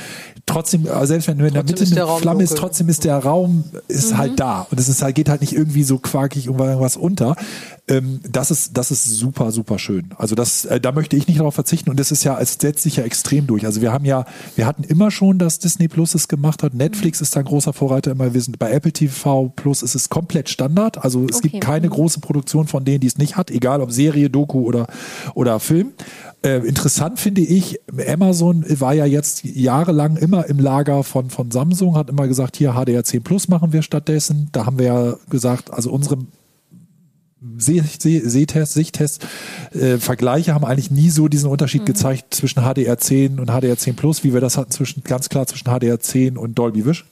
Trotzdem, äh, selbst wenn du in der Mitte eine Flamme ist, trotzdem ist der Raum, ist mhm. halt da. Und es ist halt, geht halt nicht irgendwie so quakig irgendwas unter. Ähm, das ist, das ist super, super schön. Also das, äh, da möchte ich nicht darauf verzichten und das ist ja, es setzt sich ja extrem durch. Also wir haben ja, wir hatten immer schon, dass Disney Plus es gemacht hat. Netflix ist da ein großer Vorreiter immer. Wir sind bei Apple TV Plus ist es komplett Standard. Also es okay. gibt keine große Produktion von denen, die es nicht hat, egal ob Serie, Doku oder, oder Film. Äh, interessant finde ich, Amazon war ja jetzt jahrelang immer im Lager von, von Samsung, hat immer gesagt, hier HDR10 Plus machen wir stattdessen. Da haben wir ja gesagt, also unsere Sehtests, Sichttests, äh, Vergleiche haben eigentlich nie so diesen Unterschied mhm. gezeigt zwischen HDR10 und HDR10 Plus, wie wir das hatten zwischen, ganz klar zwischen HDR10 und Dolby Vision.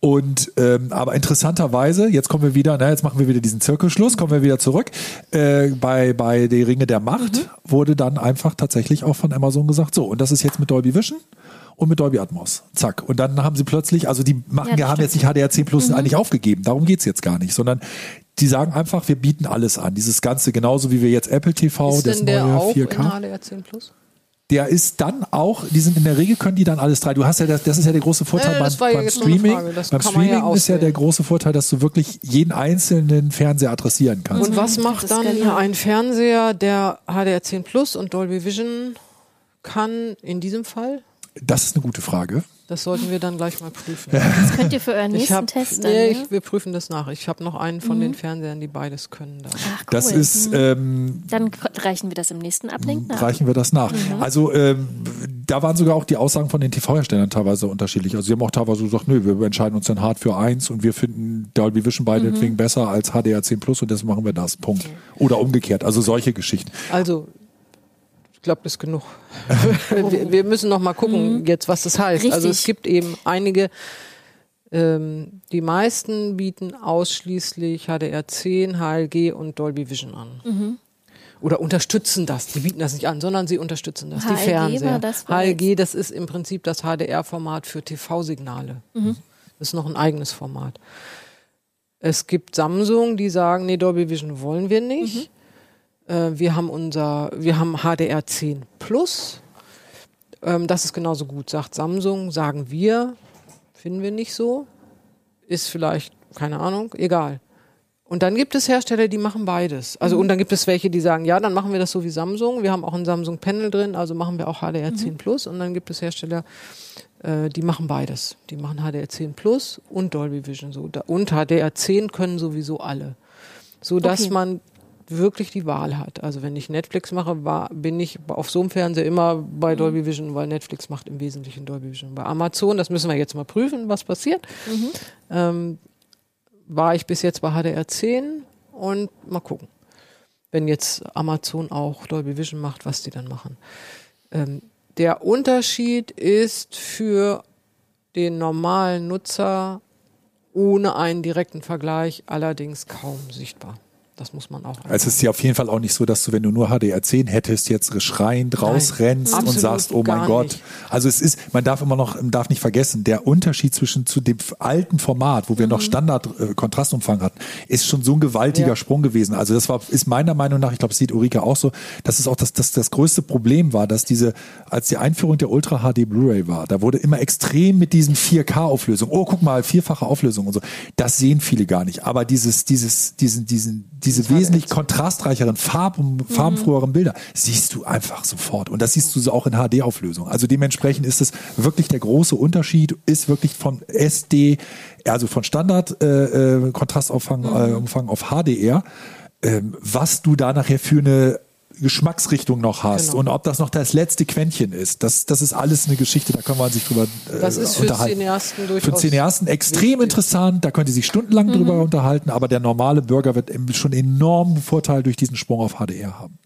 Und ähm, aber interessanterweise, jetzt kommen wir wieder, na, jetzt machen wir wieder diesen Zirkelschluss, kommen wir wieder zurück. Äh, bei bei die Ringe der Macht mhm. wurde dann einfach tatsächlich auch von Amazon gesagt, so und das ist jetzt mit Dolby Vision und mit Dolby Atmos. Zack. Und dann haben sie plötzlich, also die machen, ja, haben jetzt nicht HDR10 Plus mhm. eigentlich aufgegeben. Darum geht's jetzt gar nicht, sondern die sagen einfach, wir bieten alles an. Dieses Ganze, genauso wie wir jetzt Apple TV, ist das denn der neue auch 4K. In HDR10 Plus? der ist dann auch, die sind in der Regel können die dann alles drei. Du hast ja das, das ist ja der große Vorteil ja, beim, beim Streaming. Beim Streaming ja ist ja der große Vorteil, dass du wirklich jeden einzelnen Fernseher adressieren kannst. Und was macht dann ein Fernseher, der HDR10 Plus und Dolby Vision kann in diesem Fall? Das ist eine gute Frage. Das sollten wir dann gleich mal prüfen. Das könnt ihr für euren nächsten hab, Test dann, Nee, ich, wir prüfen das nach. Ich habe noch einen von mhm. den Fernsehern, die beides können. Da. Ach, cool. Das ist. Mhm. Ähm, dann reichen wir das im nächsten Ablink nach. Reichen wir das nach. Mhm. Also ähm, da waren sogar auch die Aussagen von den TV-Herstellern teilweise unterschiedlich. Also sie haben auch teilweise gesagt, nö, wir entscheiden uns dann hart für eins und wir finden Dolby Vision beide mhm. besser als HDR10 Plus und deswegen machen wir das. Punkt. Oder umgekehrt. Also solche Geschichten. Also glaube, das ist genug. wir, wir, müssen noch mal gucken mhm. jetzt, was das heißt. Richtig. Also es gibt eben einige, ähm, die meisten bieten ausschließlich HDR10, HLG und Dolby Vision an. Mhm. Oder unterstützen das. Die bieten das nicht an, sondern sie unterstützen das. HLG die Fernseher. Das HLG, das ist im Prinzip das HDR-Format für TV-Signale. Mhm. Das ist noch ein eigenes Format. Es gibt Samsung, die sagen, nee, Dolby Vision wollen wir nicht. Mhm. Äh, wir haben unser, wir haben HDR 10 Plus. Ähm, das ist genauso gut, sagt Samsung, sagen wir, finden wir nicht so. Ist vielleicht, keine Ahnung, egal. Und dann gibt es Hersteller, die machen beides. Also, mhm. und dann gibt es welche, die sagen, ja, dann machen wir das so wie Samsung. Wir haben auch ein Samsung Panel drin, also machen wir auch HDR 10 mhm. Plus. Und dann gibt es Hersteller, äh, die machen beides. Die machen HDR 10 Plus und Dolby Vision so. Und HDR 10 können sowieso alle. So dass okay. man wirklich die Wahl hat. Also wenn ich Netflix mache, war, bin ich auf so einem Fernseher immer bei mhm. Dolby Vision, weil Netflix macht im Wesentlichen Dolby Vision. Bei Amazon, das müssen wir jetzt mal prüfen, was passiert. Mhm. Ähm, war ich bis jetzt bei HDR 10 und mal gucken. Wenn jetzt Amazon auch Dolby Vision macht, was die dann machen. Ähm, der Unterschied ist für den normalen Nutzer ohne einen direkten Vergleich allerdings kaum sichtbar. Das muss man auch. Also es ist ja auf jeden Fall auch nicht so, dass du, wenn du nur HDR10 hättest, jetzt schreiend rausrennst Nein, und sagst, oh mein Gott. Nicht. Also es ist, man darf immer noch, darf nicht vergessen, der Unterschied zwischen zu dem alten Format, wo wir mhm. noch Standard äh, Kontrastumfang hatten, ist schon so ein gewaltiger ja. Sprung gewesen. Also das war, ist meiner Meinung nach, ich glaube, es sieht Ulrike auch so, dass es auch das, das, das größte Problem war, dass diese, als die Einführung der Ultra HD Blu-ray war, da wurde immer extrem mit diesen 4K-Auflösungen, oh guck mal, vierfache Auflösung und so. Das sehen viele gar nicht. Aber dieses, dieses, diesen, diesen, diese wesentlich kontrastreicheren, farben, farbenfroheren Bilder siehst du einfach sofort. Und das siehst du so auch in HD-Auflösung. Also dementsprechend ist es wirklich der große Unterschied, ist wirklich von SD, also von Standard äh, äh mhm. äh, auf HDR. Ähm, was du da nachher für eine Geschmacksrichtung noch hast genau. und ob das noch das letzte Quäntchen ist. Das, das ist alles eine Geschichte, da kann man sich drüber äh, das ist für unterhalten. Cineasten durchaus für Cineasten extrem wichtig. interessant, da könnt ihr sich stundenlang mhm. drüber unterhalten, aber der normale Bürger wird schon enormen Vorteil durch diesen Sprung auf HDR haben.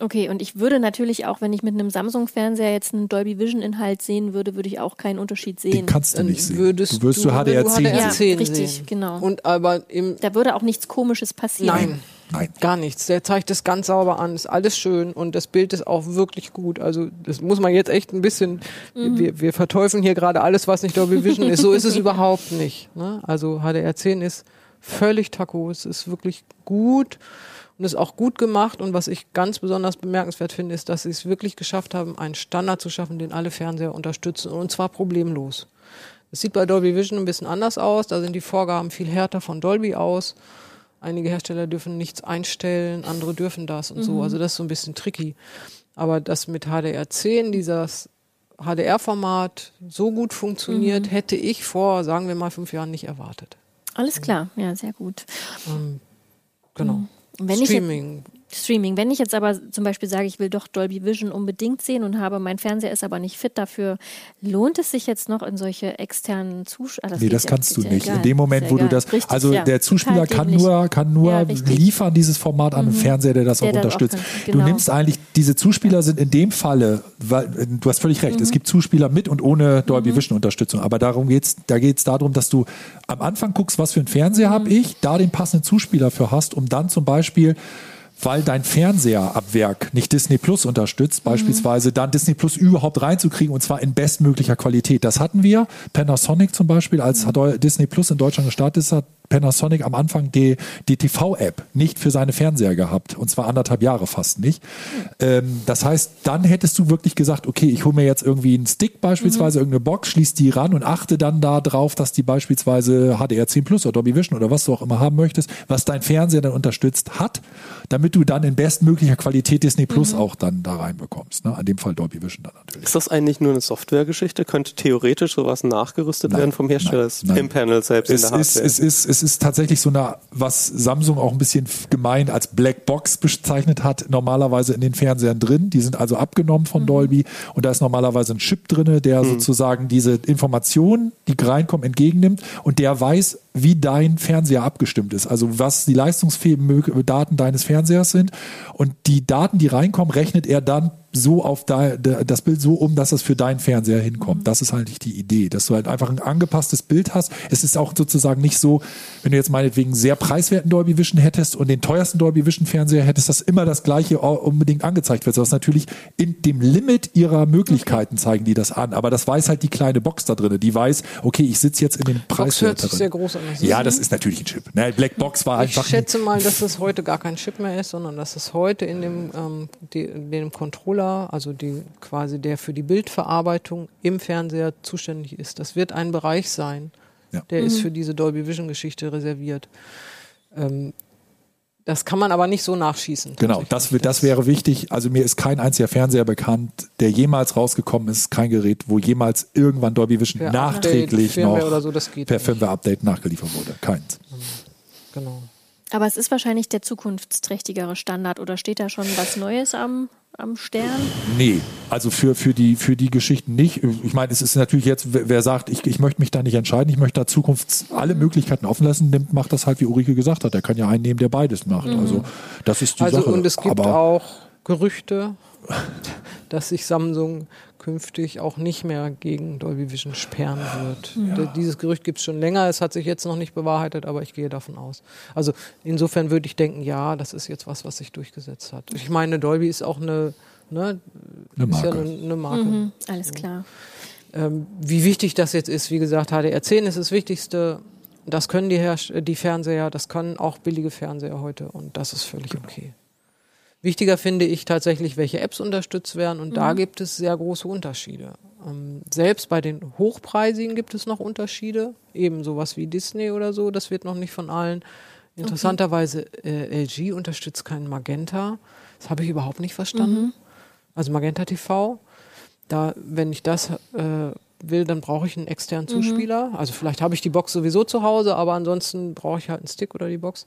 Okay, und ich würde natürlich auch, wenn ich mit einem Samsung-Fernseher jetzt einen Dolby Vision-Inhalt sehen würde, würde ich auch keinen Unterschied sehen. Den kannst du nicht sehen. Würdest du wirst du HDR10 HDR10 ja, richtig, sehen. genau. Und aber im da würde auch nichts Komisches passieren. Nein, Nein. Gar nichts. Der zeigt es ganz sauber an, ist alles schön und das Bild ist auch wirklich gut. Also das muss man jetzt echt ein bisschen, mhm. wir, wir verteufeln hier gerade alles, was nicht Dolby Vision ist. So ist es überhaupt nicht. Ne? Also HDR10 ist völlig taco. Es ist wirklich gut und ist auch gut gemacht. Und was ich ganz besonders bemerkenswert finde, ist, dass sie es wirklich geschafft haben, einen Standard zu schaffen, den alle Fernseher unterstützen und zwar problemlos. Es sieht bei Dolby Vision ein bisschen anders aus. Da sind die Vorgaben viel härter von Dolby aus. Einige Hersteller dürfen nichts einstellen, andere dürfen das und mhm. so. Also das ist so ein bisschen tricky. Aber dass mit HDR10 dieses HDR-Format so gut funktioniert, mhm. hätte ich vor, sagen wir mal, fünf Jahren nicht erwartet. Alles klar, ja, sehr gut. Ähm, genau. Mhm. Wenn Streaming. Streaming. Wenn ich jetzt aber zum Beispiel sage, ich will doch Dolby Vision unbedingt sehen und habe, mein Fernseher ist aber nicht fit dafür, lohnt es sich jetzt noch in solche externen Zuschauer? Ah, nee, das kannst du nicht. Egal. In dem Moment, wo egal. du das, Richtig, also ja. der Zuspieler kann nur, kann nur ja, liefern dieses Format an mhm. einen Fernseher, der das der auch unterstützt. Auch genau. Du nimmst eigentlich, diese Zuspieler sind in dem Falle, weil, du hast völlig recht, mhm. es gibt Zuspieler mit und ohne Dolby mhm. Vision Unterstützung. Aber darum geht's, da geht's darum, dass du am Anfang guckst, was für einen Fernseher mhm. habe ich, da den passenden Zuspieler für hast, um dann zum Beispiel weil dein Fernseher ab Werk nicht Disney Plus unterstützt, mhm. beispielsweise dann Disney Plus überhaupt reinzukriegen und zwar in bestmöglicher Qualität. Das hatten wir. Panasonic zum Beispiel, als mhm. Disney Plus in Deutschland gestartet ist, hat Panasonic am Anfang die, die TV-App nicht für seine Fernseher gehabt. Und zwar anderthalb Jahre fast nicht. Ähm, das heißt, dann hättest du wirklich gesagt, okay, ich hole mir jetzt irgendwie einen Stick beispielsweise, mhm. irgendeine Box, schließe die ran und achte dann darauf, dass die beispielsweise HDR10 Plus oder Dolby Vision oder was du auch immer haben möchtest, was dein Fernseher dann unterstützt hat, damit du dann in bestmöglicher Qualität Disney Plus mhm. auch dann da reinbekommst. Ne? An dem Fall Dolby Vision dann natürlich. Ist das eigentlich nur eine Softwaregeschichte? Könnte theoretisch sowas nachgerüstet nein, werden vom Hersteller nein, im Panel selbst es in der Hardware? Ist, es ist, es ist tatsächlich so eine, was Samsung auch ein bisschen gemein als Black Box bezeichnet hat, normalerweise in den Fernsehern drin. Die sind also abgenommen von mhm. Dolby und da ist normalerweise ein Chip drin, der mhm. sozusagen diese Informationen, die reinkommen, entgegennimmt und der weiß, wie dein Fernseher abgestimmt ist. Also was die leistungsfähigen Daten deines Fernsehers sind. Und die Daten, die reinkommen, rechnet er dann so auf da, das Bild so um, dass es für deinen Fernseher hinkommt. Mhm. Das ist eigentlich die Idee, dass du halt einfach ein angepasstes Bild hast. Es ist auch sozusagen nicht so, wenn du jetzt meinetwegen sehr preiswerten Dolby Vision hättest und den teuersten Dolby Vision Fernseher hättest, dass immer das gleiche unbedingt angezeigt wird. Das natürlich in dem Limit ihrer Möglichkeiten zeigen die das an. Aber das weiß halt die kleine Box da drin. Die weiß, okay, ich sitze jetzt in den Preiswerteren. sehr groß an. Ja, das ist natürlich ein Chip. Ne? Black Box war einfach. Ich schätze mal, dass es heute gar kein Chip mehr ist, sondern dass es heute in dem, ähm, die, in dem Controller Controller, also die quasi der für die Bildverarbeitung im Fernseher zuständig ist. Das wird ein Bereich sein, ja. der mhm. ist für diese Dolby Vision Geschichte reserviert. Ähm, das kann man aber nicht so nachschießen. Genau, das, das wäre wichtig. Also mir ist kein einziger Fernseher bekannt, der jemals rausgekommen ist, kein Gerät, wo jemals irgendwann Dolby Vision per nachträglich Update, noch so, per Firmware-Update nachgeliefert wurde. Keins. Genau. Aber es ist wahrscheinlich der zukunftsträchtigere Standard oder steht da schon was Neues am am Stern? Nee, also für, für, die, für die Geschichten nicht. Ich meine, es ist natürlich jetzt, wer sagt, ich, ich möchte mich da nicht entscheiden, ich möchte da Zukunft alle Möglichkeiten offen lassen, nimmt, macht das halt, wie Ulrike gesagt hat. Der kann ja einen nehmen, der beides macht. Mhm. Also das ist die also, Sache. Und es gibt Aber auch Gerüchte, dass sich Samsung künftig auch nicht mehr gegen Dolby Vision sperren wird. Ja. Dieses Gerücht gibt es schon länger, es hat sich jetzt noch nicht bewahrheitet, aber ich gehe davon aus. Also insofern würde ich denken, ja, das ist jetzt was, was sich durchgesetzt hat. Ich meine, Dolby ist auch eine, ne, eine Marke. Ja eine, eine Marke. Mhm, alles klar. Ähm, wie wichtig das jetzt ist, wie gesagt, HDR10 ist das Wichtigste. Das können die, Herr die Fernseher, das können auch billige Fernseher heute und das ist völlig genau. okay. Wichtiger finde ich tatsächlich, welche Apps unterstützt werden und mhm. da gibt es sehr große Unterschiede. Ähm, selbst bei den hochpreisigen gibt es noch Unterschiede, eben sowas wie Disney oder so, das wird noch nicht von allen. Interessanterweise äh, LG unterstützt keinen Magenta. Das habe ich überhaupt nicht verstanden. Mhm. Also Magenta TV. Da, wenn ich das äh, will, dann brauche ich einen externen mhm. Zuspieler. Mhm. Also vielleicht habe ich die Box sowieso zu Hause, aber ansonsten brauche ich halt einen Stick oder die Box.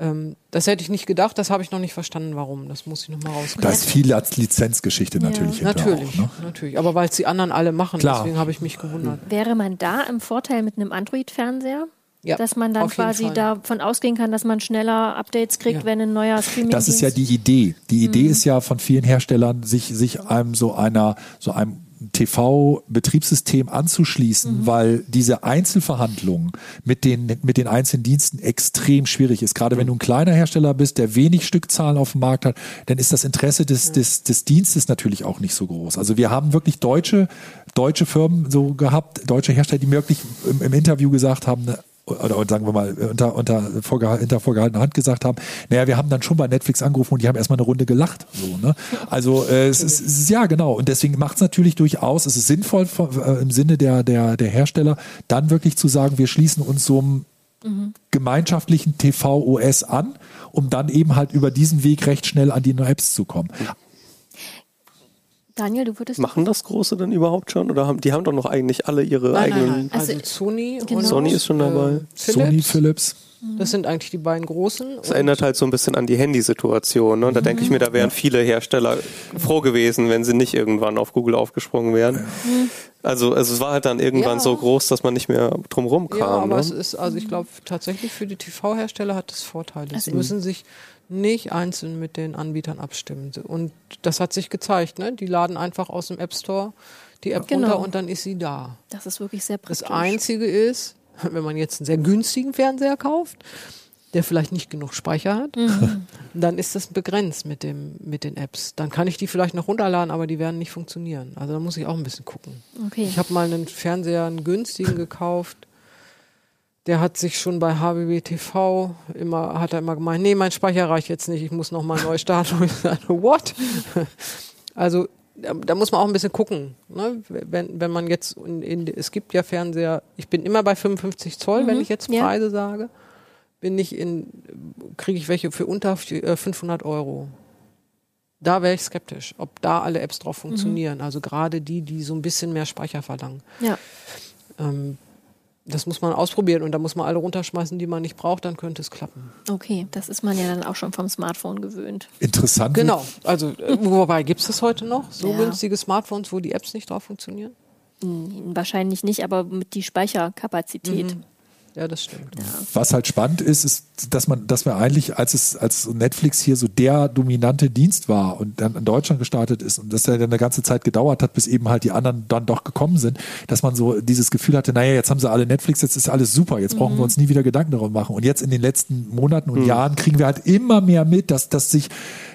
Ähm, das hätte ich nicht gedacht, das habe ich noch nicht verstanden, warum. Das muss ich noch mal rauskriegen. Da ist viel als Lizenzgeschichte ja. natürlich. Natürlich, auch, ne? natürlich. Aber weil es die anderen alle machen, Klar. deswegen habe ich mich gewundert. Wäre man da im Vorteil mit einem Android-Fernseher? Ja, dass man dann quasi davon ausgehen kann, dass man schneller Updates kriegt, ja. wenn ein neuer Streaming Das ist ja die Idee. Die Idee mhm. ist ja von vielen Herstellern, sich, sich einem so einer, so einem TV-Betriebssystem anzuschließen, mhm. weil diese Einzelverhandlungen mit den, mit den einzelnen Diensten extrem schwierig ist. Gerade wenn du ein kleiner Hersteller bist, der wenig Stückzahlen auf dem Markt hat, dann ist das Interesse des, des, des Dienstes natürlich auch nicht so groß. Also wir haben wirklich deutsche, deutsche Firmen so gehabt, deutsche Hersteller, die wirklich im, im Interview gesagt haben, oder sagen wir mal unter, unter, vorgehalten, hinter vorgehaltener Hand gesagt haben, naja, wir haben dann schon bei Netflix angerufen und die haben erstmal eine Runde gelacht. So, ne? Also äh, es, ist, es ist ja genau. Und deswegen macht es natürlich durchaus, es ist sinnvoll äh, im Sinne der, der, der Hersteller, dann wirklich zu sagen, wir schließen uns so einem mhm. gemeinschaftlichen TV-OS an, um dann eben halt über diesen Weg recht schnell an die Apps zu kommen. Daniel, du würdest. Machen das Große dann überhaupt schon? Oder haben die haben doch noch eigentlich alle ihre nein, eigenen. Nein, nein. Also, also Sony genau. Sony ist schon dabei. Äh, Philips. Sony Philips. Das sind eigentlich die beiden großen. Das erinnert halt so ein bisschen an die Handysituation. Ne? Und da mhm. denke ich mir, da wären viele Hersteller froh gewesen, wenn sie nicht irgendwann auf Google aufgesprungen wären. Mhm. Also, also es war halt dann irgendwann ja. so groß, dass man nicht mehr drumherum kam. Ja, aber ne? es ist, also ich glaube tatsächlich für die TV-Hersteller hat das Vorteile. Also sie müssen sich nicht einzeln mit den Anbietern abstimmen. Und das hat sich gezeigt, ne? Die laden einfach aus dem App Store die App genau. runter und dann ist sie da. Das ist wirklich sehr praktisch. Das Einzige ist, wenn man jetzt einen sehr günstigen Fernseher kauft, der vielleicht nicht genug Speicher hat, mhm. dann ist das begrenzt mit, dem, mit den Apps. Dann kann ich die vielleicht noch runterladen, aber die werden nicht funktionieren. Also da muss ich auch ein bisschen gucken. Okay. Ich habe mal einen Fernseher, einen günstigen gekauft, der hat sich schon bei HBB TV immer, hat er immer gemeint, nee, mein Speicher reicht jetzt nicht, ich muss nochmal neu starten. Ich sage, what? Also da muss man auch ein bisschen gucken. Ne? Wenn, wenn man jetzt, in, in, es gibt ja Fernseher, ich bin immer bei 55 Zoll, mhm, wenn ich jetzt Preise ja. sage, bin ich in, kriege ich welche für unter 500 äh, Euro. Da wäre ich skeptisch, ob da alle Apps drauf mhm. funktionieren. Mhm. Also gerade die, die so ein bisschen mehr Speicher verlangen. Ja. Ähm, das muss man ausprobieren und da muss man alle runterschmeißen, die man nicht braucht, dann könnte es klappen. Okay, das ist man ja dann auch schon vom Smartphone gewöhnt. Interessant. Genau, also äh, wobei gibt es das heute noch? So ja. günstige Smartphones, wo die Apps nicht drauf funktionieren? Hm, wahrscheinlich nicht, aber mit die Speicherkapazität. Mhm. Ja, das stimmt. Ja. Was halt spannend ist, ist, dass man, dass wir eigentlich, als es, als Netflix hier so der dominante Dienst war und dann in Deutschland gestartet ist und dass er dann eine ganze Zeit gedauert hat, bis eben halt die anderen dann doch gekommen sind, dass man so dieses Gefühl hatte, naja, jetzt haben sie alle Netflix, jetzt ist alles super, jetzt brauchen mhm. wir uns nie wieder Gedanken darum machen. Und jetzt in den letzten Monaten und mhm. Jahren kriegen wir halt immer mehr mit, dass, dass sich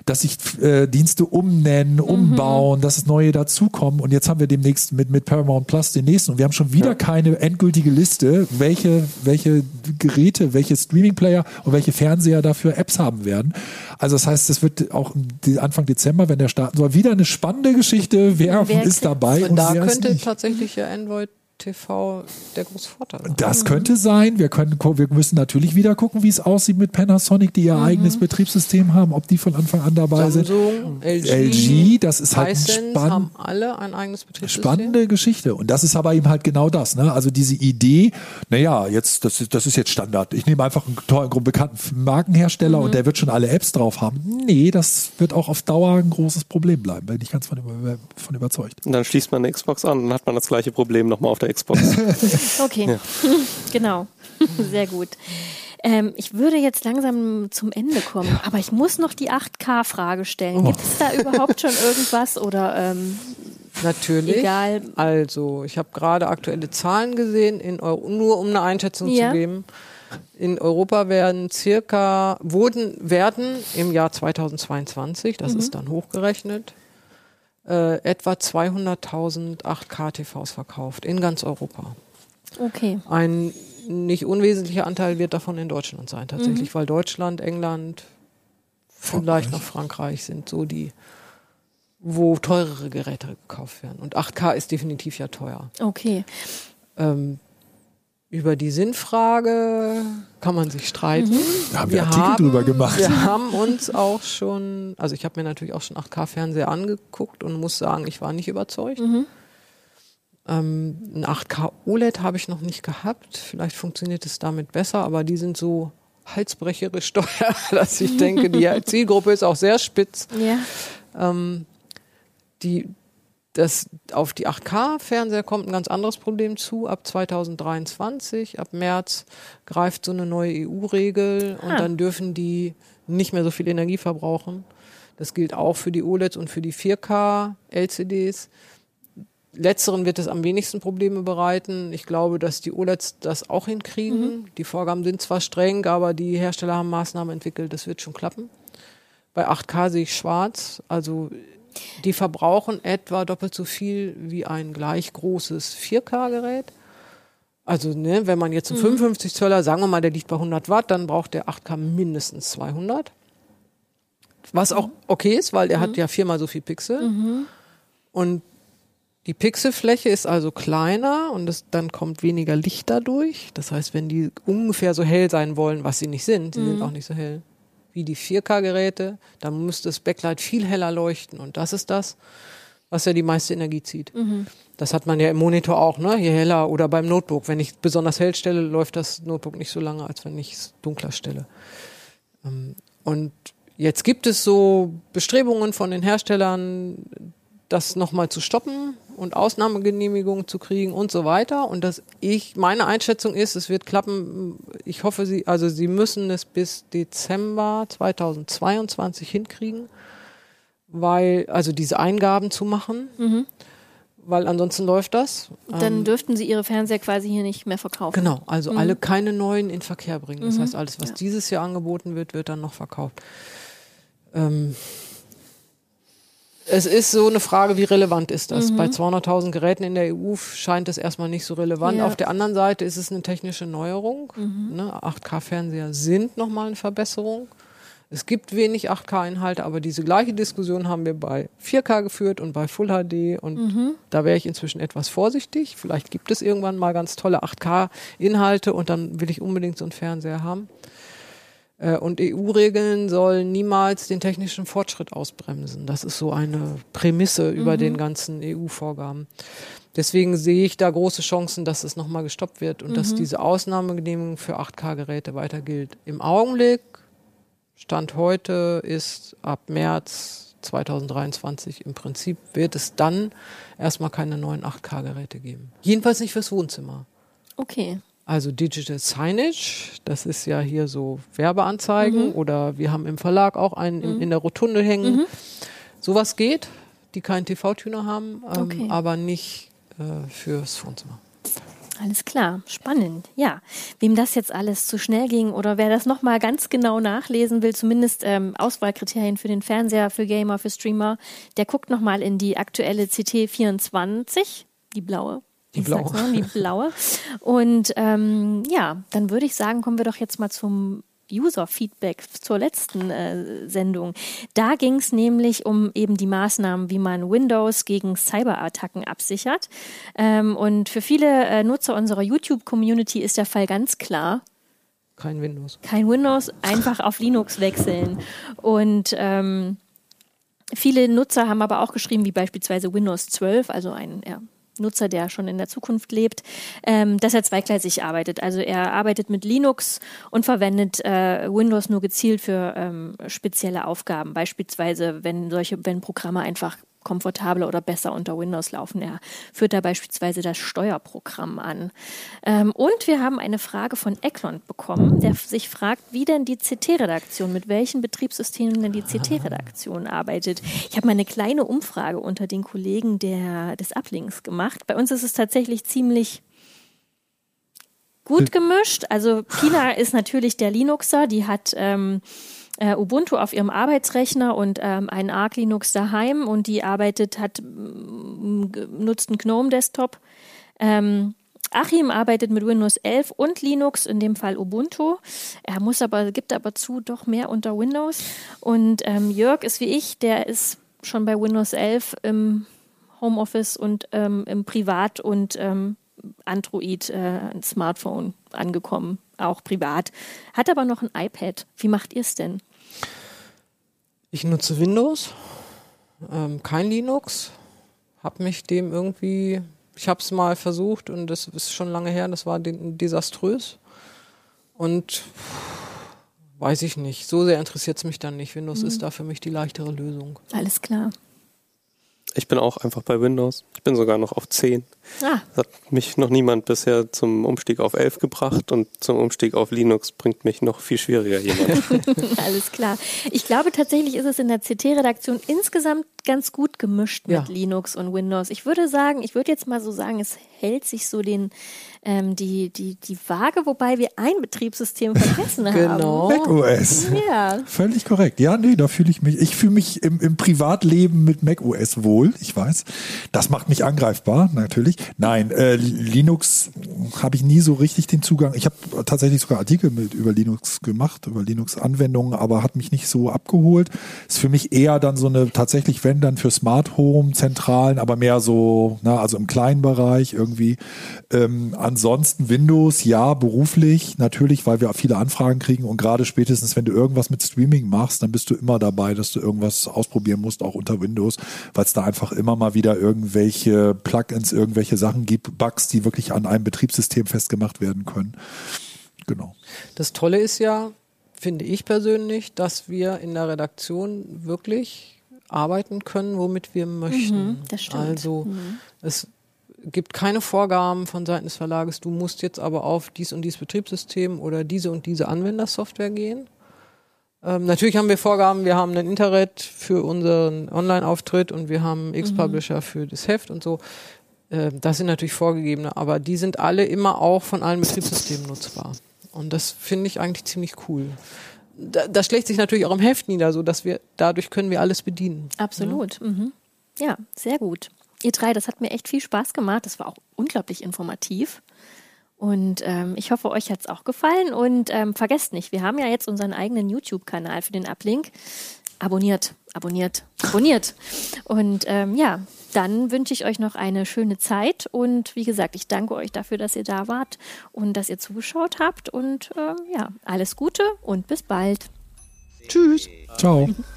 dass sich äh, Dienste umnennen, mhm. umbauen, mhm. dass es neue dazukommen. Und jetzt haben wir demnächst mit, mit Paramount Plus den nächsten. Und wir haben schon wieder ja. keine endgültige Liste, welche, welche Geräte, welche Streaming-Player und welche Fernseher dafür Apps haben werden. Also das heißt, das wird auch Anfang Dezember, wenn der starten soll, wieder eine spannende Geschichte. Wer, wer ist dabei? Und, und da könnte tatsächlich ja Android TV der große Vorteil. Das mhm. könnte sein. Wir, können, wir müssen natürlich wieder gucken, wie es aussieht mit Panasonic, die ihr mhm. eigenes Betriebssystem haben, ob die von Anfang an dabei Samsung, sind. LG, LG, das ist halt ein spann haben alle ein eigenes Betriebssystem. Spannende Geschichte. Und das ist aber eben halt genau das. Ne? Also diese Idee, naja, jetzt, das, ist, das ist jetzt Standard. Ich nehme einfach einen tollen, bekannten Markenhersteller mhm. und der wird schon alle Apps drauf haben. Nee, das wird auch auf Dauer ein großes Problem bleiben. Bin ich ganz von, von überzeugt. Und dann schließt man eine Xbox an und hat man das gleiche Problem nochmal auf der Xbox. okay, ja. genau. Sehr gut. Ähm, ich würde jetzt langsam zum Ende kommen, aber ich muss noch die 8K-Frage stellen. Gibt es da überhaupt schon irgendwas oder ähm, Natürlich. Egal. Also, ich habe gerade aktuelle Zahlen gesehen, in Euro, nur um eine Einschätzung ja. zu geben. In Europa werden circa, wurden, werden im Jahr 2022, das mhm. ist dann hochgerechnet, äh, etwa 200.000 8K-TVs verkauft in ganz Europa. Okay. Ein nicht unwesentlicher Anteil wird davon in Deutschland sein, tatsächlich, mhm. weil Deutschland, England, vielleicht noch Frankreich sind so die, wo teurere Geräte gekauft werden. Und 8K ist definitiv ja teuer. Okay. Ähm, über die Sinnfrage kann man sich streiten. Mhm. Da haben wir, wir Artikel haben, drüber gemacht. Wir haben uns auch schon, also ich habe mir natürlich auch schon 8K-Fernseher angeguckt und muss sagen, ich war nicht überzeugt. Mhm. Ähm, ein 8K OLED habe ich noch nicht gehabt. Vielleicht funktioniert es damit besser, aber die sind so halsbrecherisch teuer, dass ich denke, die Zielgruppe ist auch sehr spitz. Ja. Ähm, die, das, auf die 8K-Fernseher kommt ein ganz anderes Problem zu. Ab 2023, ab März greift so eine neue EU-Regel und ah. dann dürfen die nicht mehr so viel Energie verbrauchen. Das gilt auch für die OLEDs und für die 4K-LCDs. letzteren wird es am wenigsten Probleme bereiten. Ich glaube, dass die OLEDs das auch hinkriegen. Mhm. Die Vorgaben sind zwar streng, aber die Hersteller haben Maßnahmen entwickelt, das wird schon klappen. Bei 8K sehe ich schwarz. Also die verbrauchen etwa doppelt so viel wie ein gleich großes 4K-Gerät. Also, ne, wenn man jetzt einen mhm. 55 Zöller, sagen wir mal, der liegt bei 100 Watt, dann braucht der 8K mindestens 200. Was auch okay ist, weil der mhm. hat ja viermal so viel Pixel. Mhm. Und die Pixelfläche ist also kleiner und es, dann kommt weniger Licht dadurch. Das heißt, wenn die ungefähr so hell sein wollen, was sie nicht sind, die sind mhm. auch nicht so hell wie die 4K-Geräte, dann müsste das Backlight viel heller leuchten. Und das ist das, was ja die meiste Energie zieht. Mhm. Das hat man ja im Monitor auch, ne? Je heller oder beim Notebook. Wenn ich besonders hell stelle, läuft das Notebook nicht so lange, als wenn ich es dunkler stelle. Ähm, und jetzt gibt es so Bestrebungen von den Herstellern, das nochmal zu stoppen und Ausnahmegenehmigungen zu kriegen und so weiter. Und dass ich, meine Einschätzung ist, es wird klappen. Ich hoffe, sie, also sie müssen es bis Dezember 2022 hinkriegen, weil, also diese Eingaben zu machen. Mhm. Weil ansonsten läuft das. Dann ähm, dürften Sie Ihre Fernseher quasi hier nicht mehr verkaufen. Genau, also mhm. alle keine neuen in Verkehr bringen. Das mhm. heißt, alles, was ja. dieses Jahr angeboten wird, wird dann noch verkauft. Ähm, es ist so eine Frage, wie relevant ist das? Mhm. Bei 200.000 Geräten in der EU scheint es erstmal nicht so relevant. Ja. Auf der anderen Seite ist es eine technische Neuerung. Mhm. Ne? 8K-Fernseher sind nochmal eine Verbesserung. Es gibt wenig 8K-Inhalte, aber diese gleiche Diskussion haben wir bei 4K geführt und bei Full HD und mhm. da wäre ich inzwischen etwas vorsichtig. Vielleicht gibt es irgendwann mal ganz tolle 8K-Inhalte und dann will ich unbedingt so einen Fernseher haben. Äh, und EU-Regeln sollen niemals den technischen Fortschritt ausbremsen. Das ist so eine Prämisse über mhm. den ganzen EU-Vorgaben. Deswegen sehe ich da große Chancen, dass es nochmal gestoppt wird und mhm. dass diese Ausnahmegenehmigung für 8K-Geräte weiter gilt. Im Augenblick, Stand heute, ist ab März 2023 im Prinzip wird es dann erstmal keine neuen 8K-Geräte geben. Jedenfalls nicht fürs Wohnzimmer. Okay. Also Digital Signage, das ist ja hier so Werbeanzeigen mhm. oder wir haben im Verlag auch einen in, mhm. in der Rotunde hängen. Mhm. Sowas geht, die keinen TV-Tuner haben, ähm, okay. aber nicht äh, fürs Wohnzimmer. Alles klar, spannend. Ja, wem das jetzt alles zu schnell ging oder wer das nochmal ganz genau nachlesen will, zumindest ähm, Auswahlkriterien für den Fernseher, für Gamer, für Streamer, der guckt nochmal in die aktuelle CT24, die blaue die blaue. Mal, die blaue. Und ähm, ja, dann würde ich sagen, kommen wir doch jetzt mal zum User-Feedback zur letzten äh, Sendung. Da ging es nämlich um eben die Maßnahmen, wie man Windows gegen Cyberattacken absichert. Ähm, und für viele äh, Nutzer unserer YouTube-Community ist der Fall ganz klar. Kein Windows. Kein Windows, einfach auf Linux wechseln. Und ähm, viele Nutzer haben aber auch geschrieben, wie beispielsweise Windows 12, also ein ja, Nutzer, der schon in der Zukunft lebt, ähm, dass er zweigleisig arbeitet. Also er arbeitet mit Linux und verwendet äh, Windows nur gezielt für ähm, spezielle Aufgaben. Beispielsweise, wenn solche, wenn Programme einfach komfortabler oder besser unter Windows laufen. Er führt da beispielsweise das Steuerprogramm an. Ähm, und wir haben eine Frage von Eklund bekommen, der sich fragt, wie denn die CT-Redaktion, mit welchen Betriebssystemen denn die CT-Redaktion arbeitet. Ich habe mal eine kleine Umfrage unter den Kollegen der, des Ablinks gemacht. Bei uns ist es tatsächlich ziemlich gut gemischt. Also Pina ist natürlich der Linuxer, die hat ähm, äh, Ubuntu auf ihrem Arbeitsrechner und ähm, einen Arc Linux daheim und die arbeitet, hat nutzt einen GNOME Desktop. Ähm, Achim arbeitet mit Windows 11 und Linux, in dem Fall Ubuntu. Er muss aber, gibt aber zu, doch mehr unter Windows. Und ähm, Jörg ist wie ich, der ist schon bei Windows 11 im Homeoffice und ähm, im Privat- und ähm, Android, äh, angekommen auch privat, hat aber noch ein iPad. Wie macht ihr es denn? Ich nutze Windows, ähm, kein Linux, habe mich dem irgendwie, ich habe es mal versucht und das ist schon lange her, das war desaströs und weiß ich nicht, so sehr interessiert es mich dann nicht. Windows mhm. ist da für mich die leichtere Lösung. Alles klar. Ich bin auch einfach bei Windows. Ich bin sogar noch auf 10. Ah. Das hat mich noch niemand bisher zum Umstieg auf 11 gebracht und zum Umstieg auf Linux bringt mich noch viel schwieriger jemand. Alles klar. Ich glaube tatsächlich ist es in der CT-Redaktion insgesamt ganz gut gemischt mit ja. Linux und Windows. Ich würde sagen, ich würde jetzt mal so sagen, es hält sich so den ähm, die, die, die Waage, wobei wir ein Betriebssystem vergessen genau. haben. Mac OS. Ja. Völlig korrekt. Ja, nee, da fühle ich mich, ich fühle mich im, im Privatleben mit Mac OS wohl, ich weiß. Das macht mich angreifbar, natürlich. Nein, äh, Linux habe ich nie so richtig den Zugang. Ich habe tatsächlich sogar Artikel mit über Linux gemacht, über Linux-Anwendungen, aber hat mich nicht so abgeholt. Ist für mich eher dann so eine, tatsächlich, wenn dann für Smart Home, Zentralen, aber mehr so, na, also im kleinen Bereich irgendwie ähm, an ansonsten Windows, ja, beruflich, natürlich, weil wir viele Anfragen kriegen und gerade spätestens, wenn du irgendwas mit Streaming machst, dann bist du immer dabei, dass du irgendwas ausprobieren musst, auch unter Windows, weil es da einfach immer mal wieder irgendwelche Plugins, irgendwelche Sachen gibt, Bugs, die wirklich an einem Betriebssystem festgemacht werden können. Genau. Das Tolle ist ja, finde ich persönlich, dass wir in der Redaktion wirklich arbeiten können, womit wir möchten. Mhm, das stimmt. Also mhm. es gibt keine Vorgaben von Seiten des Verlages, du musst jetzt aber auf dies und dies Betriebssystem oder diese und diese Anwendersoftware gehen. Ähm, natürlich haben wir Vorgaben, wir haben ein Internet für unseren Online-Auftritt und wir haben X-Publisher mhm. für das Heft und so. Äh, das sind natürlich vorgegebene, aber die sind alle immer auch von allen Betriebssystemen nutzbar. Und das finde ich eigentlich ziemlich cool. Da, das schlägt sich natürlich auch im Heft nieder, so dass wir dadurch können wir alles bedienen. Absolut. Ja, mhm. ja sehr gut ihr drei, das hat mir echt viel Spaß gemacht. Das war auch unglaublich informativ. Und ähm, ich hoffe, euch hat es auch gefallen. Und ähm, vergesst nicht, wir haben ja jetzt unseren eigenen YouTube-Kanal für den Uplink. Abonniert, abonniert, abonniert. Und ähm, ja, dann wünsche ich euch noch eine schöne Zeit. Und wie gesagt, ich danke euch dafür, dass ihr da wart und dass ihr zugeschaut habt. Und ähm, ja, alles Gute und bis bald. Tschüss. Ciao.